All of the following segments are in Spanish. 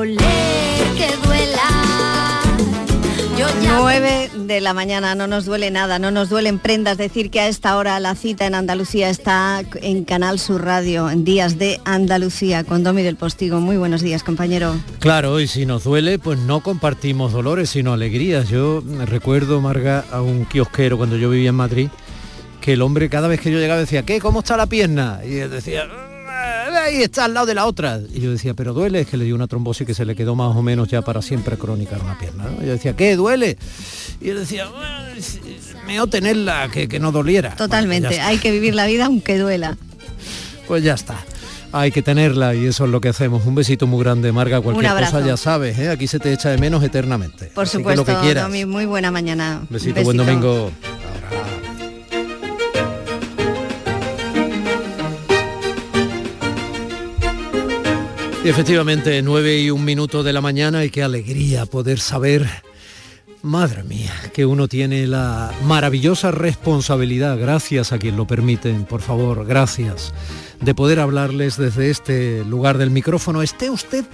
doler, que duela. Yo ya 9 de la mañana, no nos duele nada, no nos duelen prendas. Decir que a esta hora la cita en Andalucía está en Canal Sur Radio, en Días de Andalucía, con Domi del Postigo. Muy buenos días, compañero. Claro, y si nos duele, pues no compartimos dolores, sino alegrías. Yo recuerdo, Marga, a un kiosquero cuando yo vivía en Madrid, que el hombre cada vez que yo llegaba decía, ¿qué? ¿Cómo está la pierna? Y él decía, "Ah, ahí está al lado de la otra. Y yo decía, pero duele, es que le dio una trombosis que se le quedó más o menos ya para siempre crónica en una pierna. ¿no? Y yo decía, ¿qué? ¿Duele? Y él decía, "Ah, es- mejor tenerla que, que no doliera. Totalmente, Bueno, hay que vivir la vida aunque duela. Pues ya está. Hay que tenerla y eso es lo que hacemos. Un besito muy grande, Marga. Cualquier cosa ya sabes, ¿eh? aquí se te echa de menos eternamente. Por Así que supuesto, lo que quieras. Domi, muy buena mañana. Besito, buen domingo. Efectivamente, 9 y un minuto de la mañana y qué alegría poder saber, madre mía, que uno tiene la maravillosa responsabilidad, gracias a quien lo permiten, por favor, gracias, de poder hablarles desde este lugar del micrófono, esté usted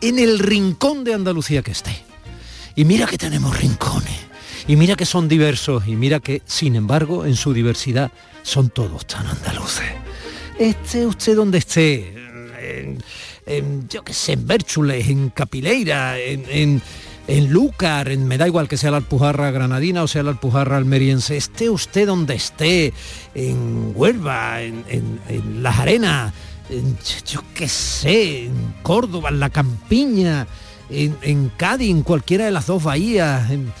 en el rincón de Andalucía que esté. Y mira que tenemos rincones, y mira que son diversos, y mira que, sin embargo, en su diversidad son todos tan andaluces. Esté usted donde esté, en, yo qué sé, en Bérchules, en Capileira, en, en, en Lúcar, en, me da igual que sea la Alpujarra granadina o sea la Alpujarra almeriense, esté usted donde esté, en Huelva, en, en- Las Arenas, en, yo qué sé, en Córdoba, en La Campiña, en, en Cádiz, en cualquiera de las dos bahías, en-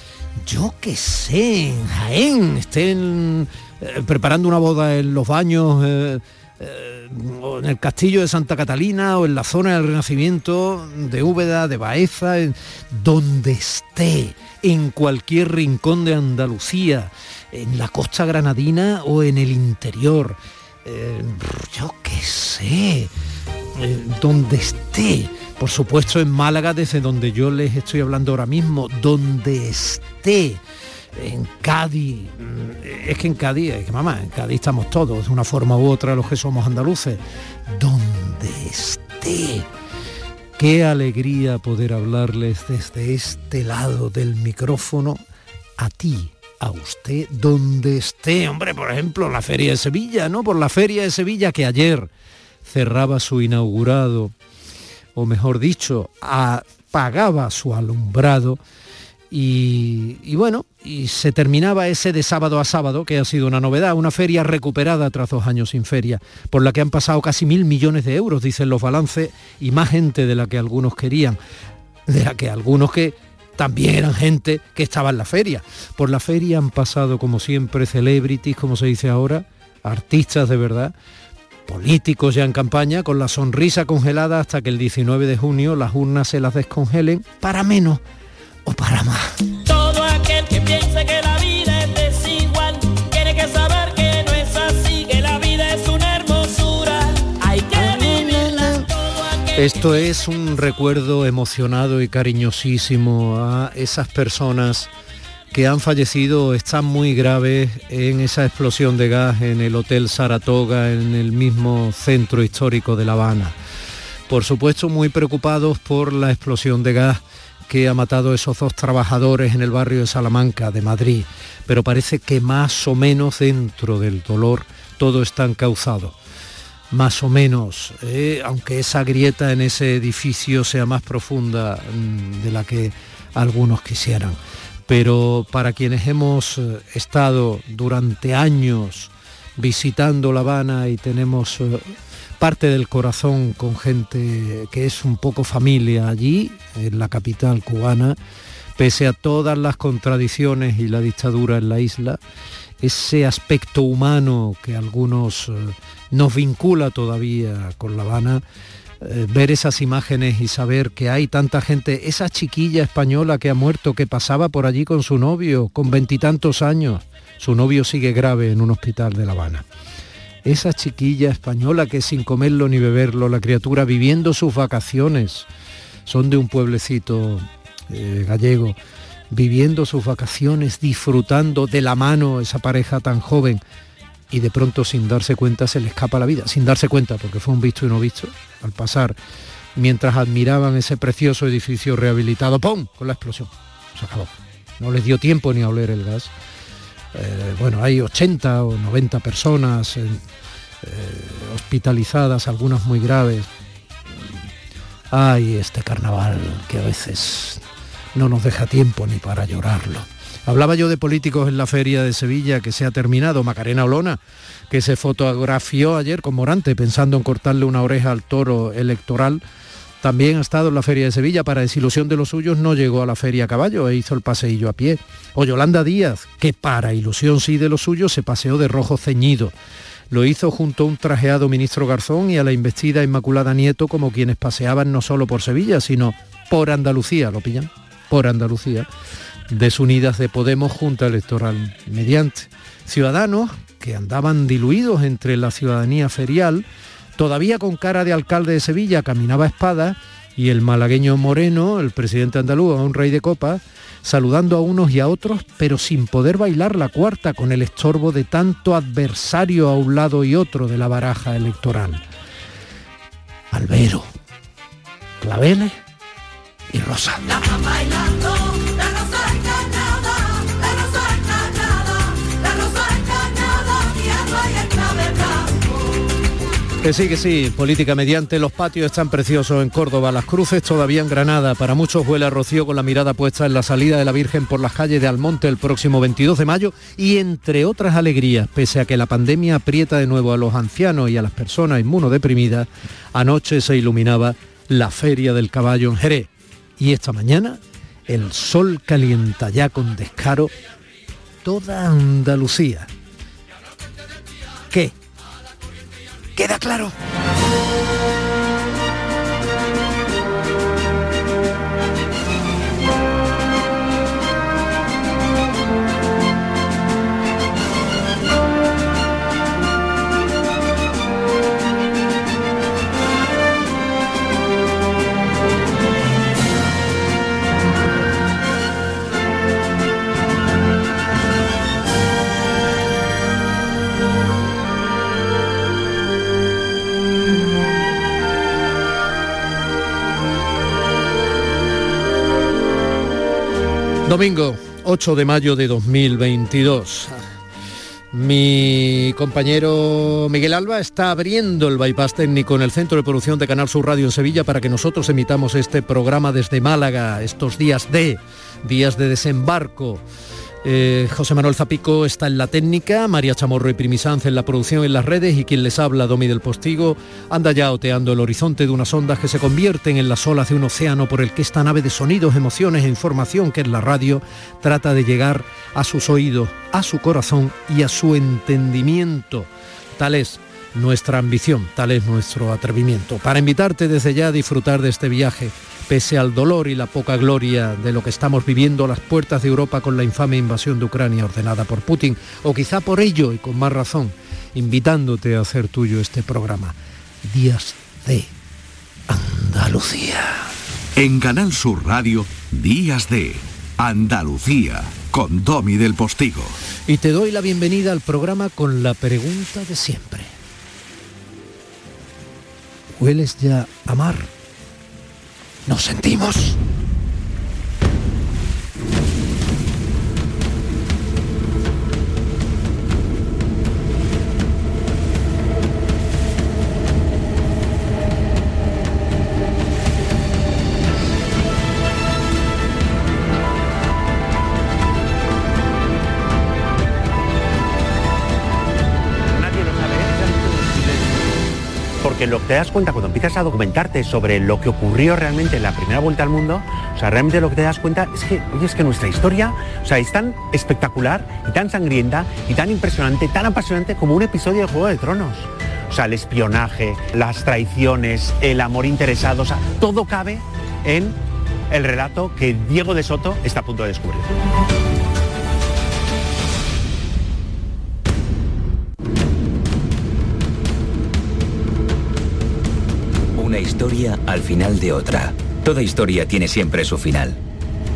yo qué sé, en Jaén, estén eh, preparando una boda en los baños, eh, eh, o en el castillo de Santa Catalina, o en la zona del Renacimiento, de Úbeda, de Baeza, en- donde esté, en cualquier rincón de Andalucía, en la costa granadina o en el interior. Eh, yo qué sé, eh, donde esté, por supuesto en Málaga, desde donde yo les estoy hablando ahora mismo, donde esté, en Cádiz, mm, es que en Cádiz, es que mamá, en Cádiz estamos todos, de una forma u otra, los que somos andaluces, donde esté. Qué alegría poder hablarles desde este lado del micrófono a ti, a usted, donde esté. Hombre, por ejemplo, la Feria de Sevilla, ¿no? Por la Feria de Sevilla que ayer cerraba su inaugurado, o mejor dicho, apagaba su alumbrado. Y, bueno, y se terminaba ese de sábado a sábado, que ha sido una novedad, una feria recuperada tras dos años sin feria, por la que han pasado casi mil millones de euros, dicen los balances, y más gente de la que algunos querían, de la que algunos que también eran gente que estaba en la feria. Por la feria han pasado, como siempre, celebrities, como se dice ahora, artistas de verdad, políticos ya en campaña, con la sonrisa congelada hasta que el 19 de junio las urnas se las descongelen para menos o para más. Todo aquel que piense que la vida es desigual tiene que saber que no es así, que la vida es una hermosura. Hay que vivirla. Todo aquel Esto es un recuerdo emocionado y cariñosísimo a esas personas que han fallecido o están muy graves en esa explosión de gas en el Hotel Saratoga, en el mismo centro histórico de La Habana. Por supuesto, muy preocupados por la explosión de gas que ha matado a esos dos trabajadores en el barrio de Salamanca, de Madrid. Pero parece que más o menos dentro del dolor todo está encauzado más o menos, ¿eh? aunque esa grieta en ese edificio sea más profunda mm, de la que algunos quisieran. Pero para quienes hemos eh, estado durante años visitando La Habana y tenemos eh, parte del corazón con gente que es un poco familia allí, en la capital cubana, pese a todas las contradicciones y la dictadura en la isla, ese aspecto humano que algunos eh, nos vincula todavía con La Habana, eh, ver esas imágenes y saber que hay tanta gente, esa chiquilla española que ha muerto, que pasaba por allí con su novio, con veintitantos años, su novio sigue grave en un hospital de La Habana. Esa chiquilla española que sin comerlo ni beberlo, la criatura viviendo sus vacaciones, son de un pueblecito eh, gallego, viviendo sus vacaciones, disfrutando de la mano esa pareja tan joven y de pronto sin darse cuenta se le escapa la vida, sin darse cuenta porque fue un visto y no visto al pasar mientras admiraban ese precioso edificio rehabilitado. ¡Pum! Con la explosión. Se acabó. No les dio tiempo ni a oler el gas. Eh, bueno, hay 80 o 90 personas eh, hospitalizadas, algunas muy graves. Ay, este carnaval que a veces no nos deja tiempo ni para llorarlo. Hablaba yo de políticos en la feria de Sevilla que se ha terminado, Macarena Olona, que se fotografió ayer con Morante pensando en cortarle una oreja al toro electoral. También ha estado en la feria de Sevilla, para desilusión de los suyos no llegó a la feria a caballo e hizo el paseillo a pie. O Yolanda Díaz, que para ilusión sí de los suyos se paseó de rojo ceñido. Lo hizo junto a un trajeado ministro Garzón y a la investida Inmaculada Nieto como quienes paseaban no solo por Sevilla, sino por Andalucía, ¿lo pillan? Por Andalucía desunidas de Podemos Junta Electoral mediante. Ciudadanos que andaban diluidos entre la ciudadanía ferial, todavía con cara de alcalde de Sevilla, caminaba espada y el malagueño Moreno, el presidente andaluz, un rey de copa, saludando a unos y a otros, pero sin poder bailar la cuarta con el estorbo de tanto adversario a un lado y otro de la baraja electoral. Albero, Claveles y Rosa. Que sí, que sí, política mediante, los patios están preciosos en Córdoba, las cruces todavía en Granada, para muchos huele rocío con la mirada puesta en la salida de la Virgen por las calles de Almonte el próximo 22 de mayo y entre otras alegrías, pese a que la pandemia aprieta de nuevo a los ancianos y a las personas inmunodeprimidas, anoche se iluminaba la Feria del Caballo en Jerez y esta mañana el sol calienta ya con descaro toda Andalucía. ¿Qué? ¿Queda claro? Domingo 8 de mayo de 2022. Mi compañero Miguel Alba está abriendo el bypass técnico en el centro de producción de Canal Sur Radio en Sevilla para que nosotros emitamos este programa desde Málaga, estos días de, días de desembarco eh, José Manuel Zapico está en la técnica, María Chamorro y Primisanz en la producción en las redes y quien les habla, Domi del Postigo, anda ya oteando el horizonte de unas ondas que se convierten en las olas de un océano por el que esta nave de sonidos, emociones e información que es la radio trata de llegar a sus oídos, a su corazón y a su entendimiento. Tal es nuestra ambición, tal es nuestro atrevimiento. Para invitarte desde ya a disfrutar de este viaje pese al dolor y la poca gloria de lo que estamos viviendo a las puertas de Europa con la infame invasión de Ucrania ordenada por Putin, o quizá por ello y con más razón, invitándote a hacer tuyo este programa. Días de Andalucía. En Canal Sur Radio, Días de Andalucía, con Domi del Postigo. Y te doy la bienvenida al programa con la pregunta de siempre. ¿Hueles ya a mar? Nos sentimos. Lo que te das cuenta cuando empiezas a documentarte sobre lo que ocurrió realmente en la primera vuelta al mundo, o sea, realmente lo que te das cuenta es que, oye, es que nuestra historia, o sea, es tan espectacular y tan sangrienta y tan impresionante, tan apasionante como un episodio de Juego de Tronos. O sea, el espionaje, las traiciones, el amor interesado, o sea, todo cabe en el relato que Diego de Soto está a punto de descubrir. Una historia al final de otra. Toda historia tiene siempre su final.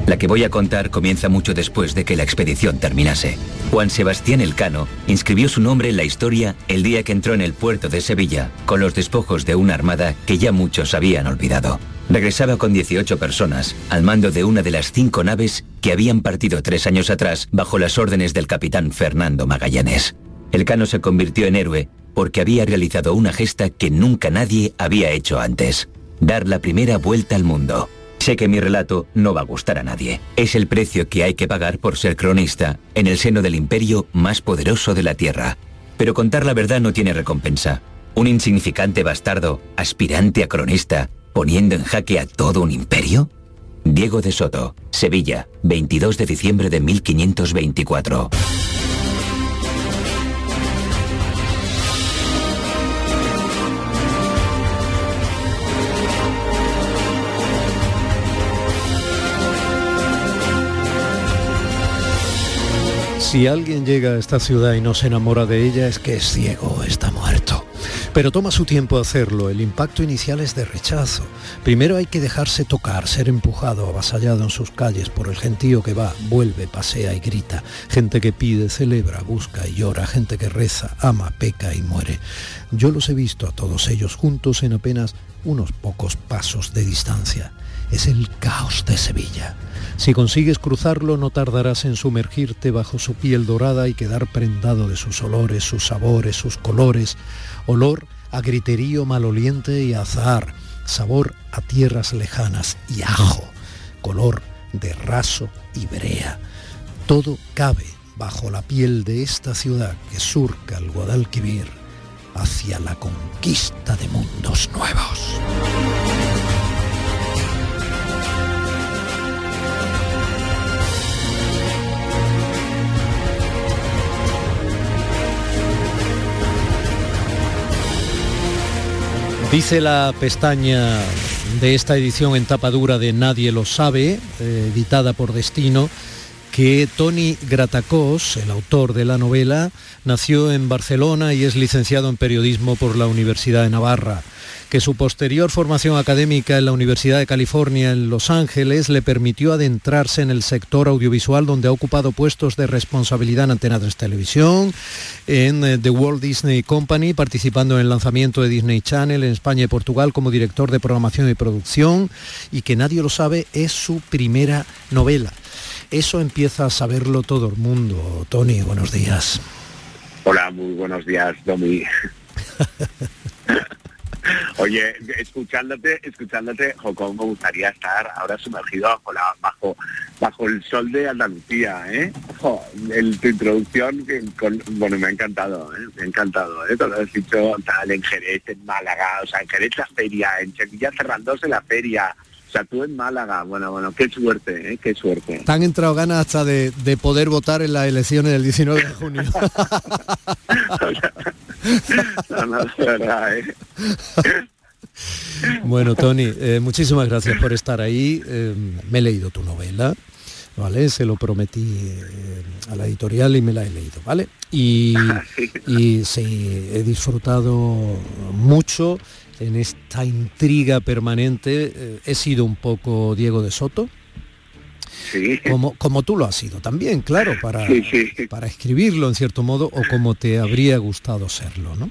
La que voy a contar comienza mucho después de que la expedición terminase. Juan Sebastián Elcano inscribió su nombre en la historia el día que entró en el puerto de Sevilla con los despojos de una armada que ya muchos habían olvidado. Regresaba con 18 personas, al mando de una de las cinco naves que habían partido tres años atrás bajo las órdenes del capitán Fernando Magallanes. Elcano se convirtió en héroe porque había realizado una gesta que nunca nadie había hecho antes, dar la primera vuelta al mundo. Sé que mi relato no va a gustar a nadie. Es el precio que hay que pagar por ser cronista en el seno del imperio más poderoso de la Tierra. Pero contar la verdad no tiene recompensa. Un insignificante bastardo, aspirante a cronista, poniendo en jaque a todo un imperio. Diego de Soto, Sevilla, 22 de diciembre de 1524. Si alguien llega a esta ciudad y no se enamora de ella es que es ciego, está muerto. Pero toma su tiempo hacerlo, el impacto inicial es de rechazo. Primero hay que dejarse tocar, ser empujado, avasallado en sus calles por el gentío que va, vuelve, pasea y grita. Gente que pide, celebra, busca y llora, gente que reza, ama, peca y muere. Yo los he visto a todos ellos juntos en apenas unos pocos pasos de distancia. Es el caos de Sevilla. Si consigues cruzarlo no tardarás en sumergirte bajo su piel dorada y quedar prendado de sus olores, sus sabores, sus colores. Olor a griterío maloliente y azahar, sabor a tierras lejanas y ajo, color de raso y brea. Todo cabe bajo la piel de esta ciudad que surca el Guadalquivir hacia la conquista de mundos nuevos. Dice la pestaña de esta edición en tapa dura de Nadie lo sabe, eh, editada por Destino, que Tony Gratacós, el autor de la novela, nació en Barcelona y es licenciado en periodismo por la Universidad de Navarra que su posterior formación académica en la Universidad de California en Los Ángeles le permitió adentrarse en el sector audiovisual donde ha ocupado puestos de responsabilidad en Antena 3 Televisión, en eh, The Walt Disney Company, participando en el lanzamiento de Disney Channel en España y Portugal como director de programación y producción, y que nadie lo sabe, es su primera novela. Eso empieza a saberlo todo el mundo. Tony, buenos días. Hola, muy buenos días, Domi. Oye, escuchándote, escuchándote, Jocón, me gustaría estar ahora sumergido bajo la, bajo, bajo el sol de Andalucía, ¿eh? Jo, el, tu introducción, con- bueno, me ha encantado, ¿eh? Me ha encantado, ¿eh? Todo lo has dicho tal, en Jerez, en Málaga, o sea, en Jerez la feria, en Sevilla cerrándose la feria, o sea, tú en Málaga, bueno, bueno, qué suerte, ¿eh? Qué suerte. Te han entrado ganas hasta de, de poder votar en las elecciones del 19 de junio. no, de verdad, ¿eh? Bueno, Tony, eh, muchísimas gracias por estar ahí. Eh, me he leído tu novela, ¿vale? Se lo prometí eh, a la editorial y me la he leído, ¿vale? Y, y sí, he disfrutado mucho en esta intriga permanente. He sido un poco Diego de Soto. Sí. Como, como tú lo has sido también, claro, para, para escribirlo en cierto modo o como te habría gustado serlo, ¿no?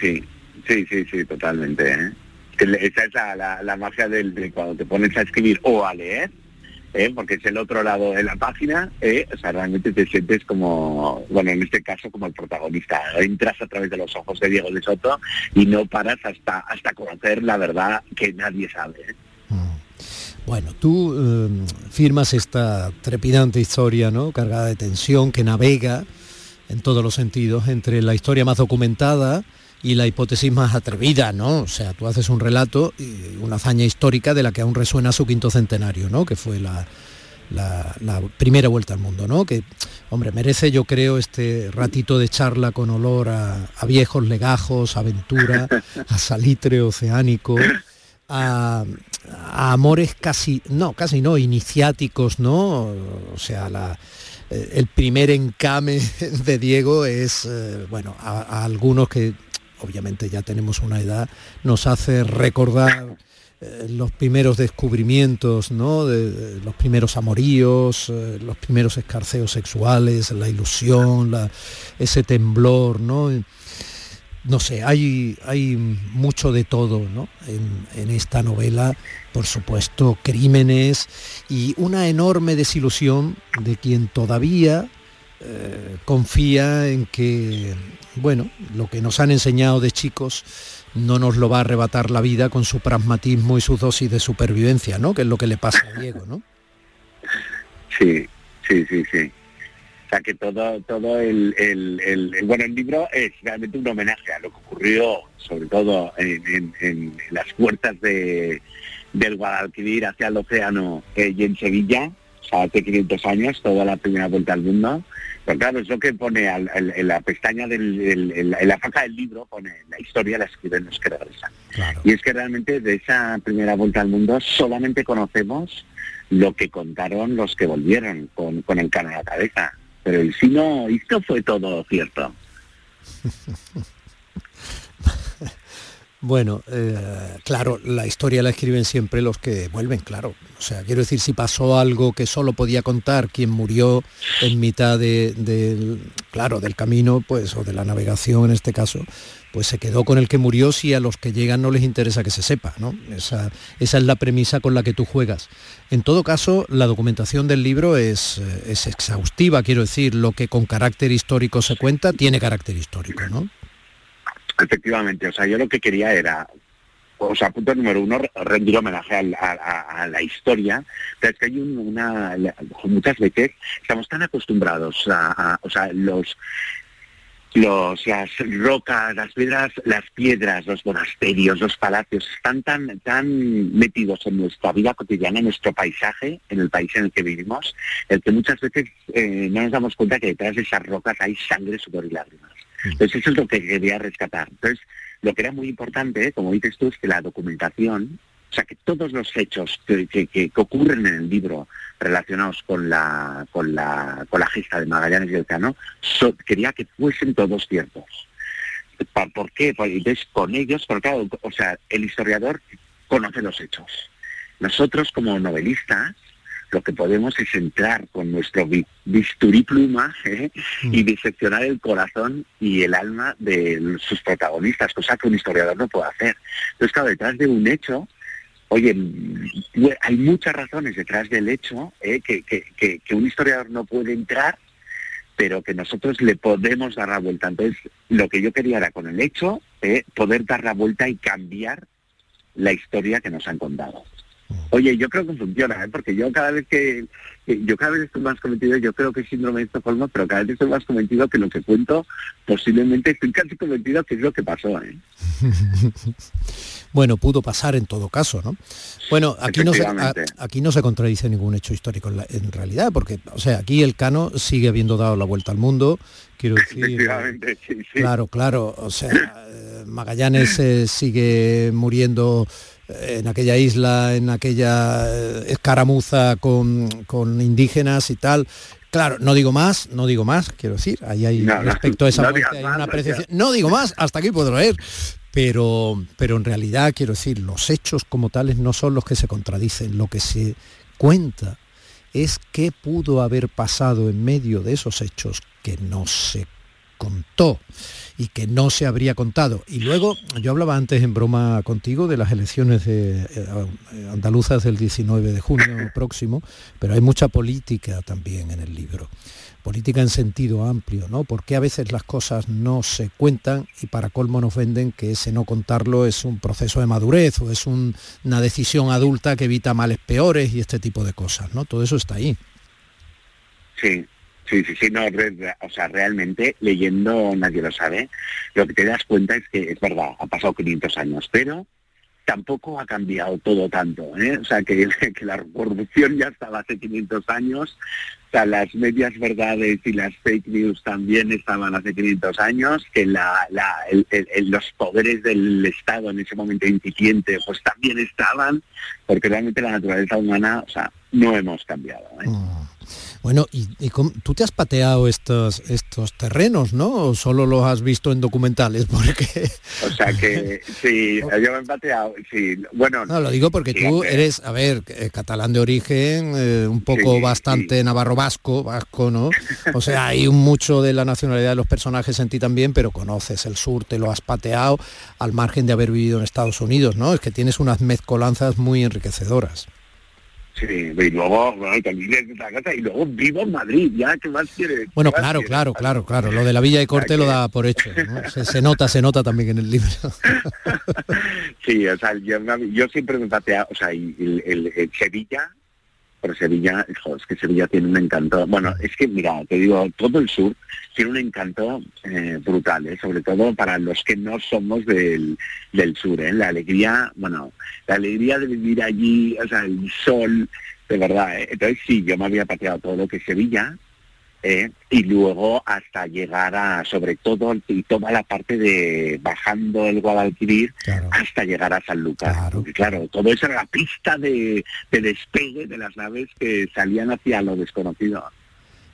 Sí, sí, sí, sí, totalmente. ¿eh? Esa es la, la, magia del, de cuando te pones a escribir o a leer, ¿eh? porque es el otro lado de la página, ¿eh? o sea, realmente te sientes como, bueno, en este caso como el protagonista. Entras a través de los ojos de Diego de Soto y no paras hasta, hasta conocer la verdad que nadie sabe. ¿eh? Bueno, tú eh, firmas esta trepidante historia, ¿no? Cargada de tensión, que navega en todos los sentidos entre la historia más documentada y la hipótesis más atrevida, ¿no? O sea, tú haces un relato y una hazaña histórica de la que aún resuena su quinto centenario, ¿no? Que fue la, primera vuelta al mundo, ¿no? Que, hombre, merece, yo creo, este ratito de charla con olor a, viejos legajos, aventura, a salitre oceánico, a, a amores casi, no, casi no, iniciáticos, ¿no? O sea, la, eh, el primer encame de Diego es, eh, bueno, a, a algunos que obviamente ya tenemos una edad, nos hace recordar eh, los primeros descubrimientos, ¿no? Los primeros amoríos, eh, los primeros escarceos sexuales, la ilusión, ese temblor, ¿no? no sé, hay, hay mucho de todo ¿no? en esta novela, por supuesto, crímenes y una enorme desilusión de quien todavía eh, confía en que, bueno, lo que nos han enseñado de chicos no nos lo va a arrebatar la vida con su pragmatismo y su dosis de supervivencia, ¿no? Que es lo que le pasa a Diego, ¿no? Sí, sí, sí, sí. O sea que todo, todo el, bueno, el libro es realmente un homenaje a lo que ocurrió, sobre todo en, las puertas de, del Guadalquivir hacia el océano eh, y en Sevilla, hace 500 años, toda la primera vuelta al mundo. Pero claro, es lo que pone al- al- en la pestaña del, en la- faja del libro, pone la historia la escriben los que regresan. Claro. Y es que realmente de esa primera vuelta al mundo solamente conocemos lo que contaron los que volvieron con, con el cano a la cabeza. Pero y si no, y esto fue todo cierto. Bueno, eh, claro, la historia la escriben siempre los que vuelven, claro. O sea, quiero decir, si pasó algo que solo podía contar quien murió en mitad de- claro, del camino, pues, o de la navegación en este caso, pues se quedó con el que murió si a los que llegan no les interesa que se sepa, ¿no? Esa, esa es la premisa con la que tú juegas. En todo caso, la documentación del libro es, es exhaustiva, quiero decir, lo que con carácter histórico se cuenta tiene carácter histórico, ¿no? Efectivamente, o sea, yo lo que quería era, o sea, punto número uno, re- rendir homenaje a, a- la historia, pero es que hay un- una, muchas veces estamos tan acostumbrados a, a- o sea, los los, las rocas, las piedras, las piedras, los monasterios, los palacios, están tan, tan metidos en nuestra vida cotidiana, en nuestro paisaje, en el país en el que vivimos, el que muchas veces eh, no nos damos cuenta que detrás de esas rocas hay sangre, sudor y lágrimas. Entonces eso es lo que quería rescatar. Entonces, lo que era muy importante, como dices tú, es que la documentación, o sea, que todos los hechos que, que- que- ocurren en el libro relacionados con la, con la, con la gesta de Magallanes y Elcano, so- quería que fuesen todos ciertos. ¿Por qué? Pues, entonces, con ellos, porque claro, o sea, el historiador conoce los hechos. Nosotros, como novelistas, lo que podemos es entrar con nuestro bi- bisturí pluma ¿eh? y diseccionar el corazón y el alma de sus protagonistas, cosa que un historiador no puede hacer. Entonces, claro, detrás de un hecho, oye, mm, hay muchas razones detrás del hecho ¿eh? que, que- que- que un historiador no puede entrar, pero que nosotros le podemos dar la vuelta. Entonces, lo que yo quería era con el hecho, ¿eh? poder dar la vuelta y cambiar la historia que nos han contado. Oye, yo creo que funciona, ¿eh? porque yo cada vez que, yo cada vez estoy más convencido, yo creo que es síndrome de Estocolmo, pero cada vez estoy más convencido que lo que cuento, posiblemente estoy casi convencido que es lo que pasó, ¿eh? Bueno, pudo pasar en todo caso, ¿no? Bueno, aquí no se, a- Efectivamente. aquí no se contradice ningún hecho histórico en, la- en realidad, porque, o sea, aquí el Cano sigue habiendo dado la vuelta al mundo, quiero decir... Efectivamente, sí, sí. Claro, claro, o sea, eh, Magallanes eh, sigue muriendo en aquella isla, en aquella eh, escaramuza con, con indígenas y tal. Claro, no digo más, no digo más, quiero decir, ahí hay No, respecto a esa no muerte hay más, una apreciación. No digo más, hasta aquí puedo leer. Pero, pero en realidad, quiero decir, los hechos como tales no son los que se contradicen, lo que se cuenta es qué pudo haber pasado en medio de esos hechos que no se contó y que no se habría contado. Y luego, yo hablaba antes en broma contigo de las elecciones de, eh, eh, andaluzas del 19 de junio próximo, pero hay mucha política también en el libro. Política en sentido amplio, ¿no? Porque a veces las cosas no se cuentan y para colmo nos venden que ese no contarlo es un proceso de madurez o es un- una decisión adulta que evita males peores y este tipo de cosas, ¿no? Todo eso está ahí. Sí, sí, sí, sí, no, o sea, realmente leyendo nadie lo sabe, lo que te das cuenta es que es verdad, ha pasado 500 años, pero tampoco ha cambiado todo tanto, ¿eh? o sea, que, la corrupción ya estaba hace 500 años, o sea, las medias verdades y las fake news también estaban hace 500 años, que la, la- el- el- los poderes del Estado en ese momento incipiente pues también estaban, porque realmente la naturaleza humana, o sea, no hemos cambiado. ¿eh? Bueno, ¿y, tú te has pateado estos, estos terrenos, no? ¿O solo los has visto en documentales? Porque... O sea que sí, yo me he empateado, sí. Bueno, No, lo digo porque sí, tú eres, a ver, eh, catalán de origen, eh, un poco Sí, bastante navarro vasco, vasco, ¿no? O sea, hay mucho de la nacionalidad de los personajes en ti también, pero conoces el sur, te lo has pateado al margen de haber vivido en Estados Unidos, ¿no? Es que tienes unas mezcolanzas muy enriquecedoras. Sí, y luego, bueno, y luego vivo en Madrid, ya, ¿qué más quieres? Bueno, ¿Qué más claro, claro, claro, claro. Lo de la Villa de Corte lo da por hecho. ¿no? Se, se nota, se nota también en el libro. Sí, o sea, yo, yo siempre me patea, o sea, el- el Sevilla, pero Sevilla, hijo, es que Sevilla tiene un encanto. Bueno, es que, mira, te digo, todo el sur tiene un encanto eh, brutal, ¿eh? sobre todo para los que no somos del, del sur, ¿eh? La alegría, bueno, la alegría de vivir allí, o sea, el sol, de verdad, ¿eh? Entonces sí, yo me había pateado todo lo que Sevilla, ¿eh? y luego hasta llegar a, sobre todo, y toda la parte de bajando el Guadalquivir Claro. hasta llegar a San Lucas. Claro. Porque, claro, todo eso era la pista de, de despegue de las naves que salían hacia lo desconocido.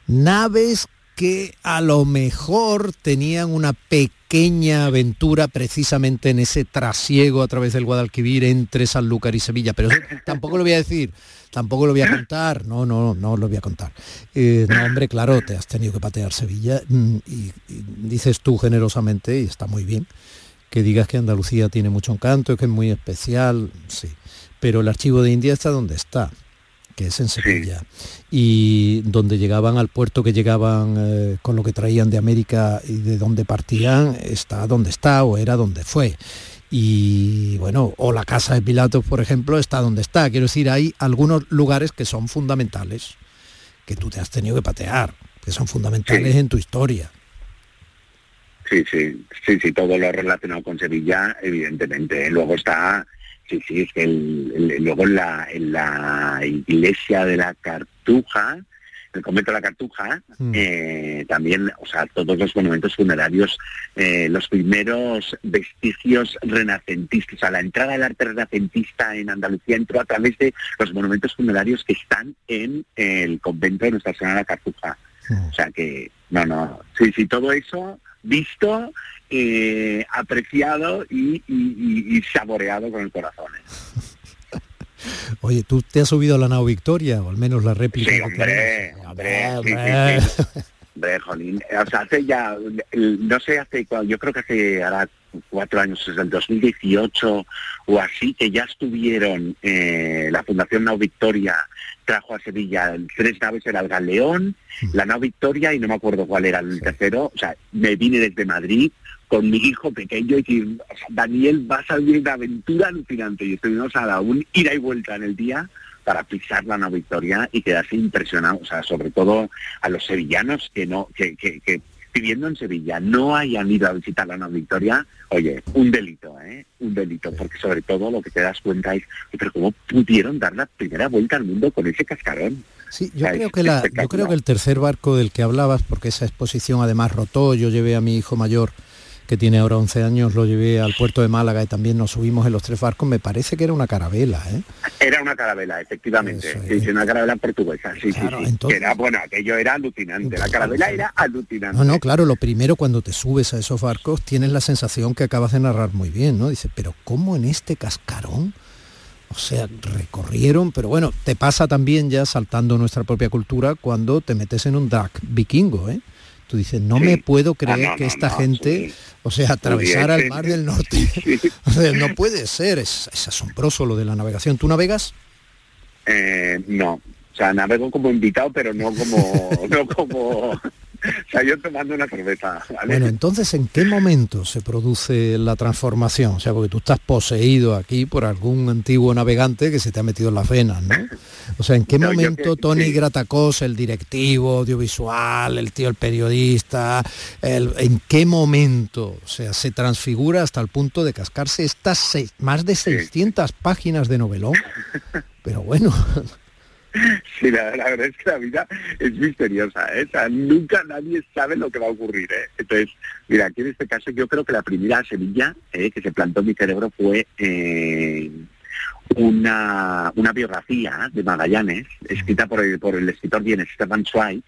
Naves que a lo mejor tenían una pequeña aventura precisamente en ese trasiego a través del Guadalquivir entre Sanlúcar y Sevilla, pero tampoco lo voy a decir, tampoco lo voy a contar, no, no, no lo voy a contar. Eh, no, hombre, claro, te has tenido que patear Sevilla mm, y, y dices tú generosamente, y está muy bien, que digas que Andalucía tiene mucho encanto, que es muy especial, sí, pero el archivo de India está donde está, que es en Sevilla, y donde llegaban al puerto que llegaban eh, con lo que traían de América y de donde partían, está donde está o era donde fue. Y bueno, o la casa de Pilatos, por ejemplo, está donde está. Quiero decir, hay algunos lugares que son fundamentales, que tú te has tenido que patear, que son fundamentales Sí. en tu historia. Sí, sí, sí, sí, todo lo relacionado con Sevilla, evidentemente. Luego está, sí, sí, es que el- el- luego en la, en la iglesia de la Cartuja, el convento de la Cartuja, Mm. eh, también, o sea, todos los monumentos funerarios, eh, los primeros vestigios renacentistas, o sea, la entrada del arte renacentista en Andalucía entró a través de los monumentos funerarios que están en el convento de Nuestra Señora de la Cartuja. Mm. O sea que, no, no, sí, sí, todo eso visto, eh, apreciado y, y- saboreado con el corazón. ¿eh? Oye, ¿tú te has subido a la nao Victoria? O al menos la réplica. Sí, hombre, hombre, sí, hombre. sí, sí. Hombre, jolín, o sea, hace ya, no sé, hace, cua- yo creo que hace ahora cuatro años, desde el 2018 o así, que ya estuvieron, eh, la Fundación Nao Victoria trajo a Sevilla tres naves, era el Galeón, la Nao Victoria y no me acuerdo cuál era el tercero, o sea, me vine desde Madrid con mi hijo pequeño y sea, Daniel, vas a vivir una aventura alucinante y estuvimos a la un ida y vuelta en el día para pisar la Nao Victoria y quedarse impresionado, o sea, sobre todo a los sevillanos que no, que, que, que viviendo en Sevilla no hayan ido a visitar la Nao Victoria, oye, un delito, ¿eh? Un delito, porque sobre todo lo que te das cuenta es, pero ¿cómo pudieron dar la primera vuelta al mundo con ese cascarón? Sí, yo creo que la, yo creo que el tercer barco del que hablabas, porque esa exposición además rotó, yo llevé a mi hijo mayor que tiene ahora 11 años, lo llevé al puerto de Málaga y también nos subimos en los tres barcos, me parece que era una carabela, ¿eh? Era una carabela, efectivamente. Es. Sí, una carabela portuguesa, sí, Claro, sí, sí. entonces- era, bueno, aquello era alucinante. La carabela era alucinante. No, no, claro, lo primero cuando te subes a esos barcos tienes la sensación que acabas de narrar muy bien, ¿no? Dice, pero ¿cómo en este cascarón? O sea, recorrieron, pero bueno, te pasa también ya saltando nuestra propia cultura cuando te metes en un drag vikingo, ¿eh? Tú dices, no Sí. me puedo Ah, creer no, que esta no, gente, sí. o sea, atravesara el Pudiese. mar del norte. Sí. O sea, no puede ser, es, es asombroso lo de la navegación. ¿Tú navegas? Eh, no, o sea, navego como invitado, pero no como, no como, o sea, yo tomando una cerveza, ¿vale? Bueno, entonces, ¿en qué momento se produce la transformación? O sea, porque tú estás poseído aquí por algún antiguo navegante que se te ha metido en las venas, ¿no? O sea, ¿en qué No, momento que- Tony sí. Gratacos, el directivo audiovisual, el tío, el periodista, el- ¿en qué momento, o sea, se transfigura hasta el punto de cascarse estas seis- más de 600 páginas de novelón? Pero bueno, Sí, la, la verdad es que la vida es misteriosa, ¿eh? O sea, nunca nadie sabe lo que va a ocurrir, ¿eh? Entonces, mira, aquí en este caso yo creo que la primera Sevilla eh, que se plantó en mi cerebro fue, eh, una, una biografía de Magallanes, escrita por el, por el escritor bien Stefan Zweig,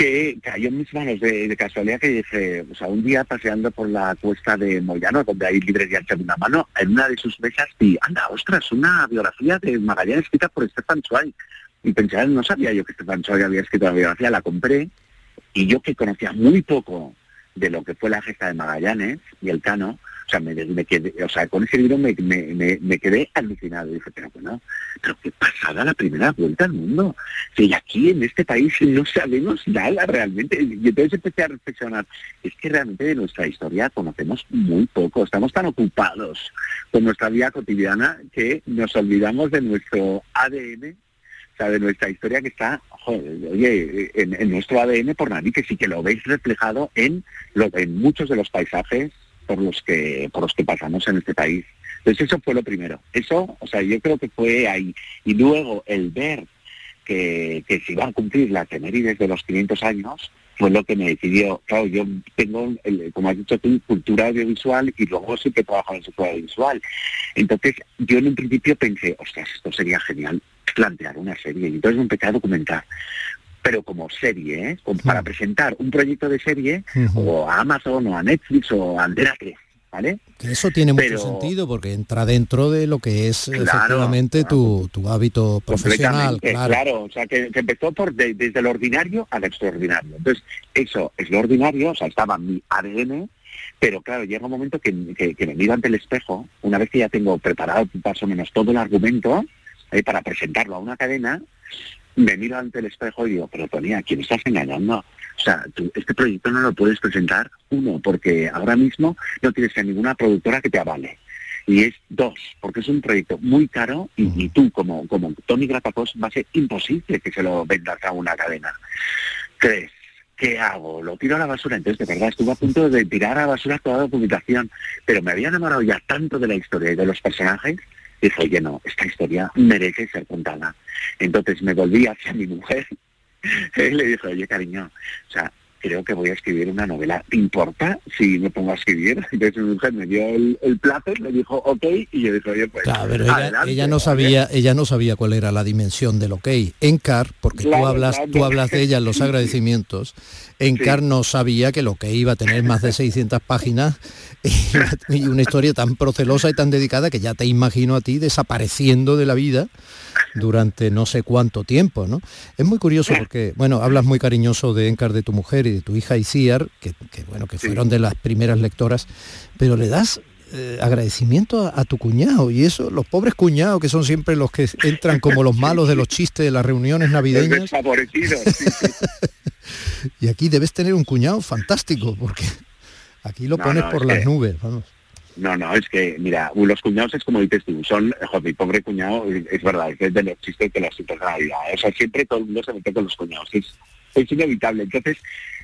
que cayó en mis manos de, casualidad que dije, o sea, un día paseando por la cuesta de Moyano, donde hay librería de segunda mano, en una de sus mesas vi, anda, ostras, una biografía de Magallanes escrita por Stefan Zweig. Y pensé, "Ah, no sabía yo que Stefan Zweig había escrito la biografía, la compré, y yo que conocía muy poco de lo que fue la gesta de Magallanes y el Cano, o sea, me, quedé, o sea, con ese libro me, me, me- quedé alucinado. Y dije, pero bueno, pero qué pasada la primera vuelta al mundo. Si aquí en este país no sabemos nada realmente. Y entonces empecé a reflexionar, es que realmente de nuestra historia conocemos muy poco. Estamos tan ocupados con nuestra vida cotidiana que nos olvidamos de nuestro ADN o sea, de nuestra historia que está, oye, en, nuestro ADN por nadie, que sí que lo veis reflejado en muchos de los paisajes por los que por los que pasamos en este país. Entonces eso fue lo primero. Eso, o sea, yo creo que fue ahí. Y luego el ver que, que se iban a cumplir las efemérides de los 500 años fue lo que me decidió. Claro, yo tengo, como has dicho tú, cultura audiovisual y luego sí que trabajo en sector audiovisual. Entonces, yo en un principio pensé, ostras, esto sería genial plantear una serie. Y entonces me empecé a documentar. Pero como serie, ¿eh? Como para presentar un proyecto de serie o a Amazon o a Netflix o a Antena 3, ¿vale? Eso tiene mucho sentido porque entra dentro de lo que es Claro, efectivamente tu, tu hábito profesional, claro. claro. O sea, que, que empezó por de- desde lo ordinario al extraordinario. Entonces, eso es lo ordinario, o sea, estaba mi ADN, pero claro, llega un momento que, que- que me miro ante el espejo, una vez que ya tengo preparado más o menos todo el argumento, eh, para presentarlo a una cadena, me miro ante el espejo y digo, pero Tony, ¿a quién estás engañando? O sea, tú este proyecto no lo puedes presentar, uno, porque ahora mismo no tienes a ninguna productora que te avale. Y es dos, porque es un proyecto muy caro y, y tú como, como Tony Gratacos va a ser imposible que se lo vendas a una cadena. Tres, ¿qué hago? Lo tiro a la basura. Entonces, de verdad, estuve a punto de tirar a la basura toda la documentación, pero me había enamorado ya tanto de la historia y de los personajes, dije, oye, no, esta historia merece ser contada. Entonces me volví hacia mi mujer y le dije, oye, cariño, o sea, creo que voy a escribir una novela. ¿Te importa si me pongo a escribir? Entonces mi mujer me dio el, el plato, me dijo, ok, y yo dije, oye, pues Claro, pero ella, no sabía, ella no sabía cuál era la dimensión del ok. Encar, porque tú hablas, claro. tú hablas de ella en los agradecimientos, Encar no sabía que lo que iba a tener más de 600 páginas y, y una historia tan procelosa y tan dedicada que ya te imagino a ti desapareciendo de la vida durante no sé cuánto tiempo, ¿no? Es muy curioso porque, bueno, hablas muy cariñoso de Encar, de tu mujer y de tu hija Isiar, que, que, bueno, que fueron de las primeras lectoras, pero le das eh, agradecimiento a, a tu cuñado y eso, los pobres cuñados que son siempre los que entran como los malos de los chistes de las reuniones navideñas. Y aquí debes tener un cuñado fantástico porque aquí lo No, pones no, por las que- nubes, vamos. No, no, es que, mira, los cuñados es como dices tú, son, joder, mi pobre cuñado, es verdad, es de los chistes de la Navidad. O sea, siempre todo el mundo se mete con los cuñados, es, es inevitable. Entonces,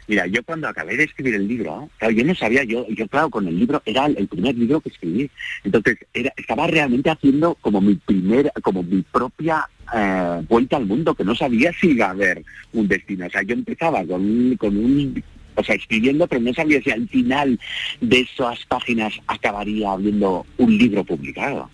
mira, yo cuando acabé de escribir el libro, claro, yo no sabía, yo, yo claro, con el libro, era el, primer libro que escribí. Entonces, era, estaba realmente haciendo como mi primer, como mi propia eh, vuelta al mundo, que no sabía si iba a haber un destino. O sea, yo empezaba con con un o sea, escribiendo, pero no sabía si al final de esas páginas acabaría habiendo un libro publicado.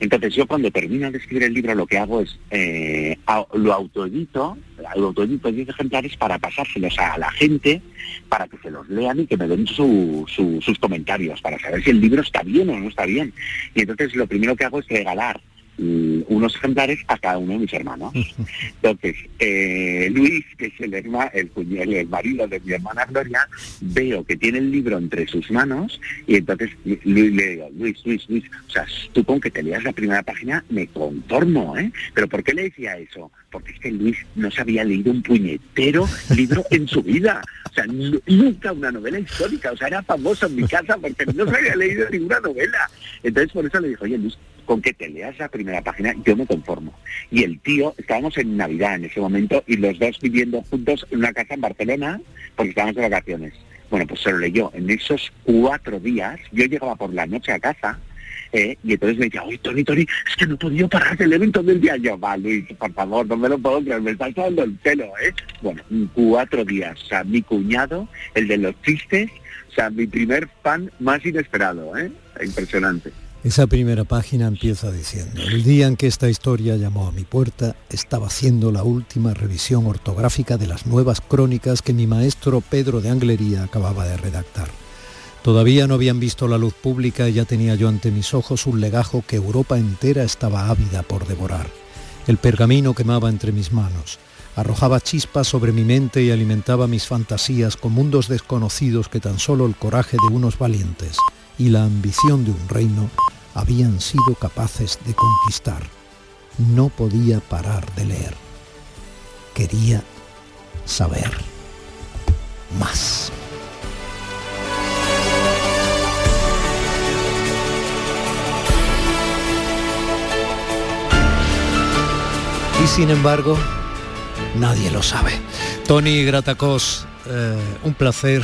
Entonces yo cuando termino de escribir el libro lo que hago es eh, lo autoedito, lo autoedito 10 ejemplares para pasárselos a la gente, para que se los lean y que me den su- sus comentarios, para saber si el libro está bien o no está bien. Y entonces lo primero que hago es regalar mm, unos ejemplares a cada uno de mis hermanos. Entonces, eh, Luis, que es el, herma- el, cuñe- el marido de mi hermana Gloria, veo que tiene el libro entre sus manos y entonces Luis, le digo, Luis, Luis, Luis, o sea, tú con que te leas la primera página me contorno, ¿eh? ¿Pero por qué le decía eso? Porque es que Luis no se había leído un puñetero libro en su vida. O sea, nu- nunca una novela histórica. O sea, era famoso en mi casa porque no se había leído ninguna novela. Entonces por eso le dijo, oye Luis, con que te leas la primera página, yo me conformo. Y el tío, estábamos en Navidad en ese momento y los dos viviendo juntos en una casa en Barcelona porque estábamos de vacaciones. Bueno, pues se lo leyó. En esos cuatro días, yo llegaba por la noche a casa eh, y entonces me decía, oye, Tony, Tony, es que no he podido parar del evento del día. Yo, va, Luis, por favor, no me lo puedo creer, me estás dando el pelo, ¿eh? Bueno, en cuatro días. O sea, mi cuñado, el de los chistes, o sea, mi primer fan más inesperado, ¿eh? Impresionante. Esa primera página empieza diciendo, el día en que esta historia llamó a mi puerta, estaba haciendo la última revisión ortográfica de las nuevas crónicas que mi maestro Pedro de Anglería acababa de redactar. Todavía no habían visto la luz pública y ya tenía yo ante mis ojos un legajo que Europa entera estaba ávida por devorar. El pergamino quemaba entre mis manos, arrojaba chispas sobre mi mente y alimentaba mis fantasías con mundos desconocidos que tan solo el coraje de unos valientes y la ambición de un reino habían sido capaces de conquistar. No podía parar de leer. Quería saber más. Y sin embargo, nadie lo sabe. Tony Gratacos, eh, un placer.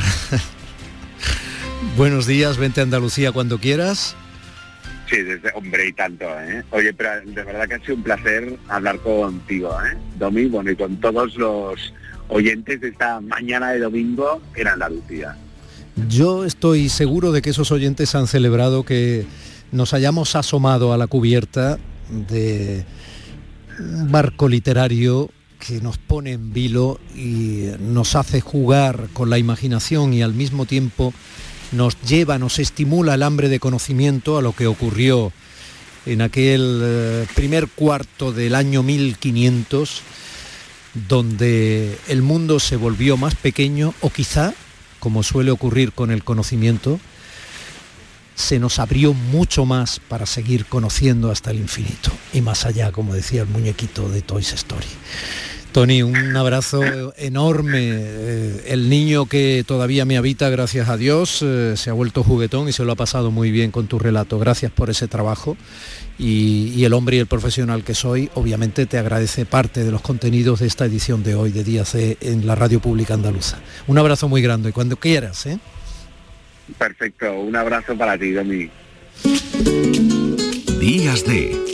Buenos días, vente a Andalucía cuando quieras. Sí, desde, hombre, y tanto, ¿eh? Oye, pero de verdad que ha sido un placer hablar contigo, ¿eh? Domi, bueno, y con todos los oyentes de esta mañana de domingo en Andalucía. Yo estoy seguro de que esos oyentes han celebrado que nos hayamos asomado a la cubierta de un barco literario que nos pone en vilo y nos hace jugar con la imaginación y al mismo tiempo nos lleva, nos estimula el hambre de conocimiento a lo que ocurrió en aquel eh, primer cuarto del año 1500, donde el mundo se volvió más pequeño o quizá, como suele ocurrir con el conocimiento, se nos abrió mucho más para seguir conociendo hasta el infinito y más allá, como decía el muñequito de Toys Story. Tony, un abrazo enorme. Eh, el niño que todavía me habita, gracias a Dios, eh, se ha vuelto juguetón y se lo ha pasado muy bien con tu relato. Gracias por ese trabajo. Y, y el hombre y el profesional que soy, obviamente te agradece parte de los contenidos de esta edición de hoy de Día C en la Radio Pública Andaluza. Un abrazo muy grande, cuando quieras. ¿eh? Perfecto, un abrazo para ti, Domi. Días de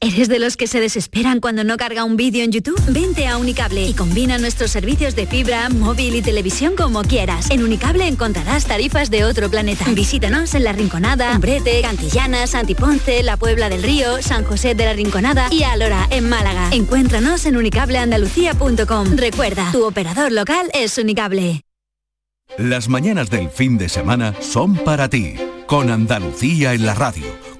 ¿Eres de los que se desesperan cuando no carga un vídeo en YouTube? Vente a Unicable y combina nuestros servicios de fibra, móvil y televisión como quieras. En Unicable encontrarás tarifas de otro planeta. Visítanos en La Rinconada, Umbrete, Cantillana, Santiponce, La Puebla del Río, San José de la Rinconada y Alora, en Málaga. Encuéntranos en unicableandalucía.com. Recuerda, tu operador local es Unicable. Las mañanas del fin de semana son para ti, con Andalucía en la radio,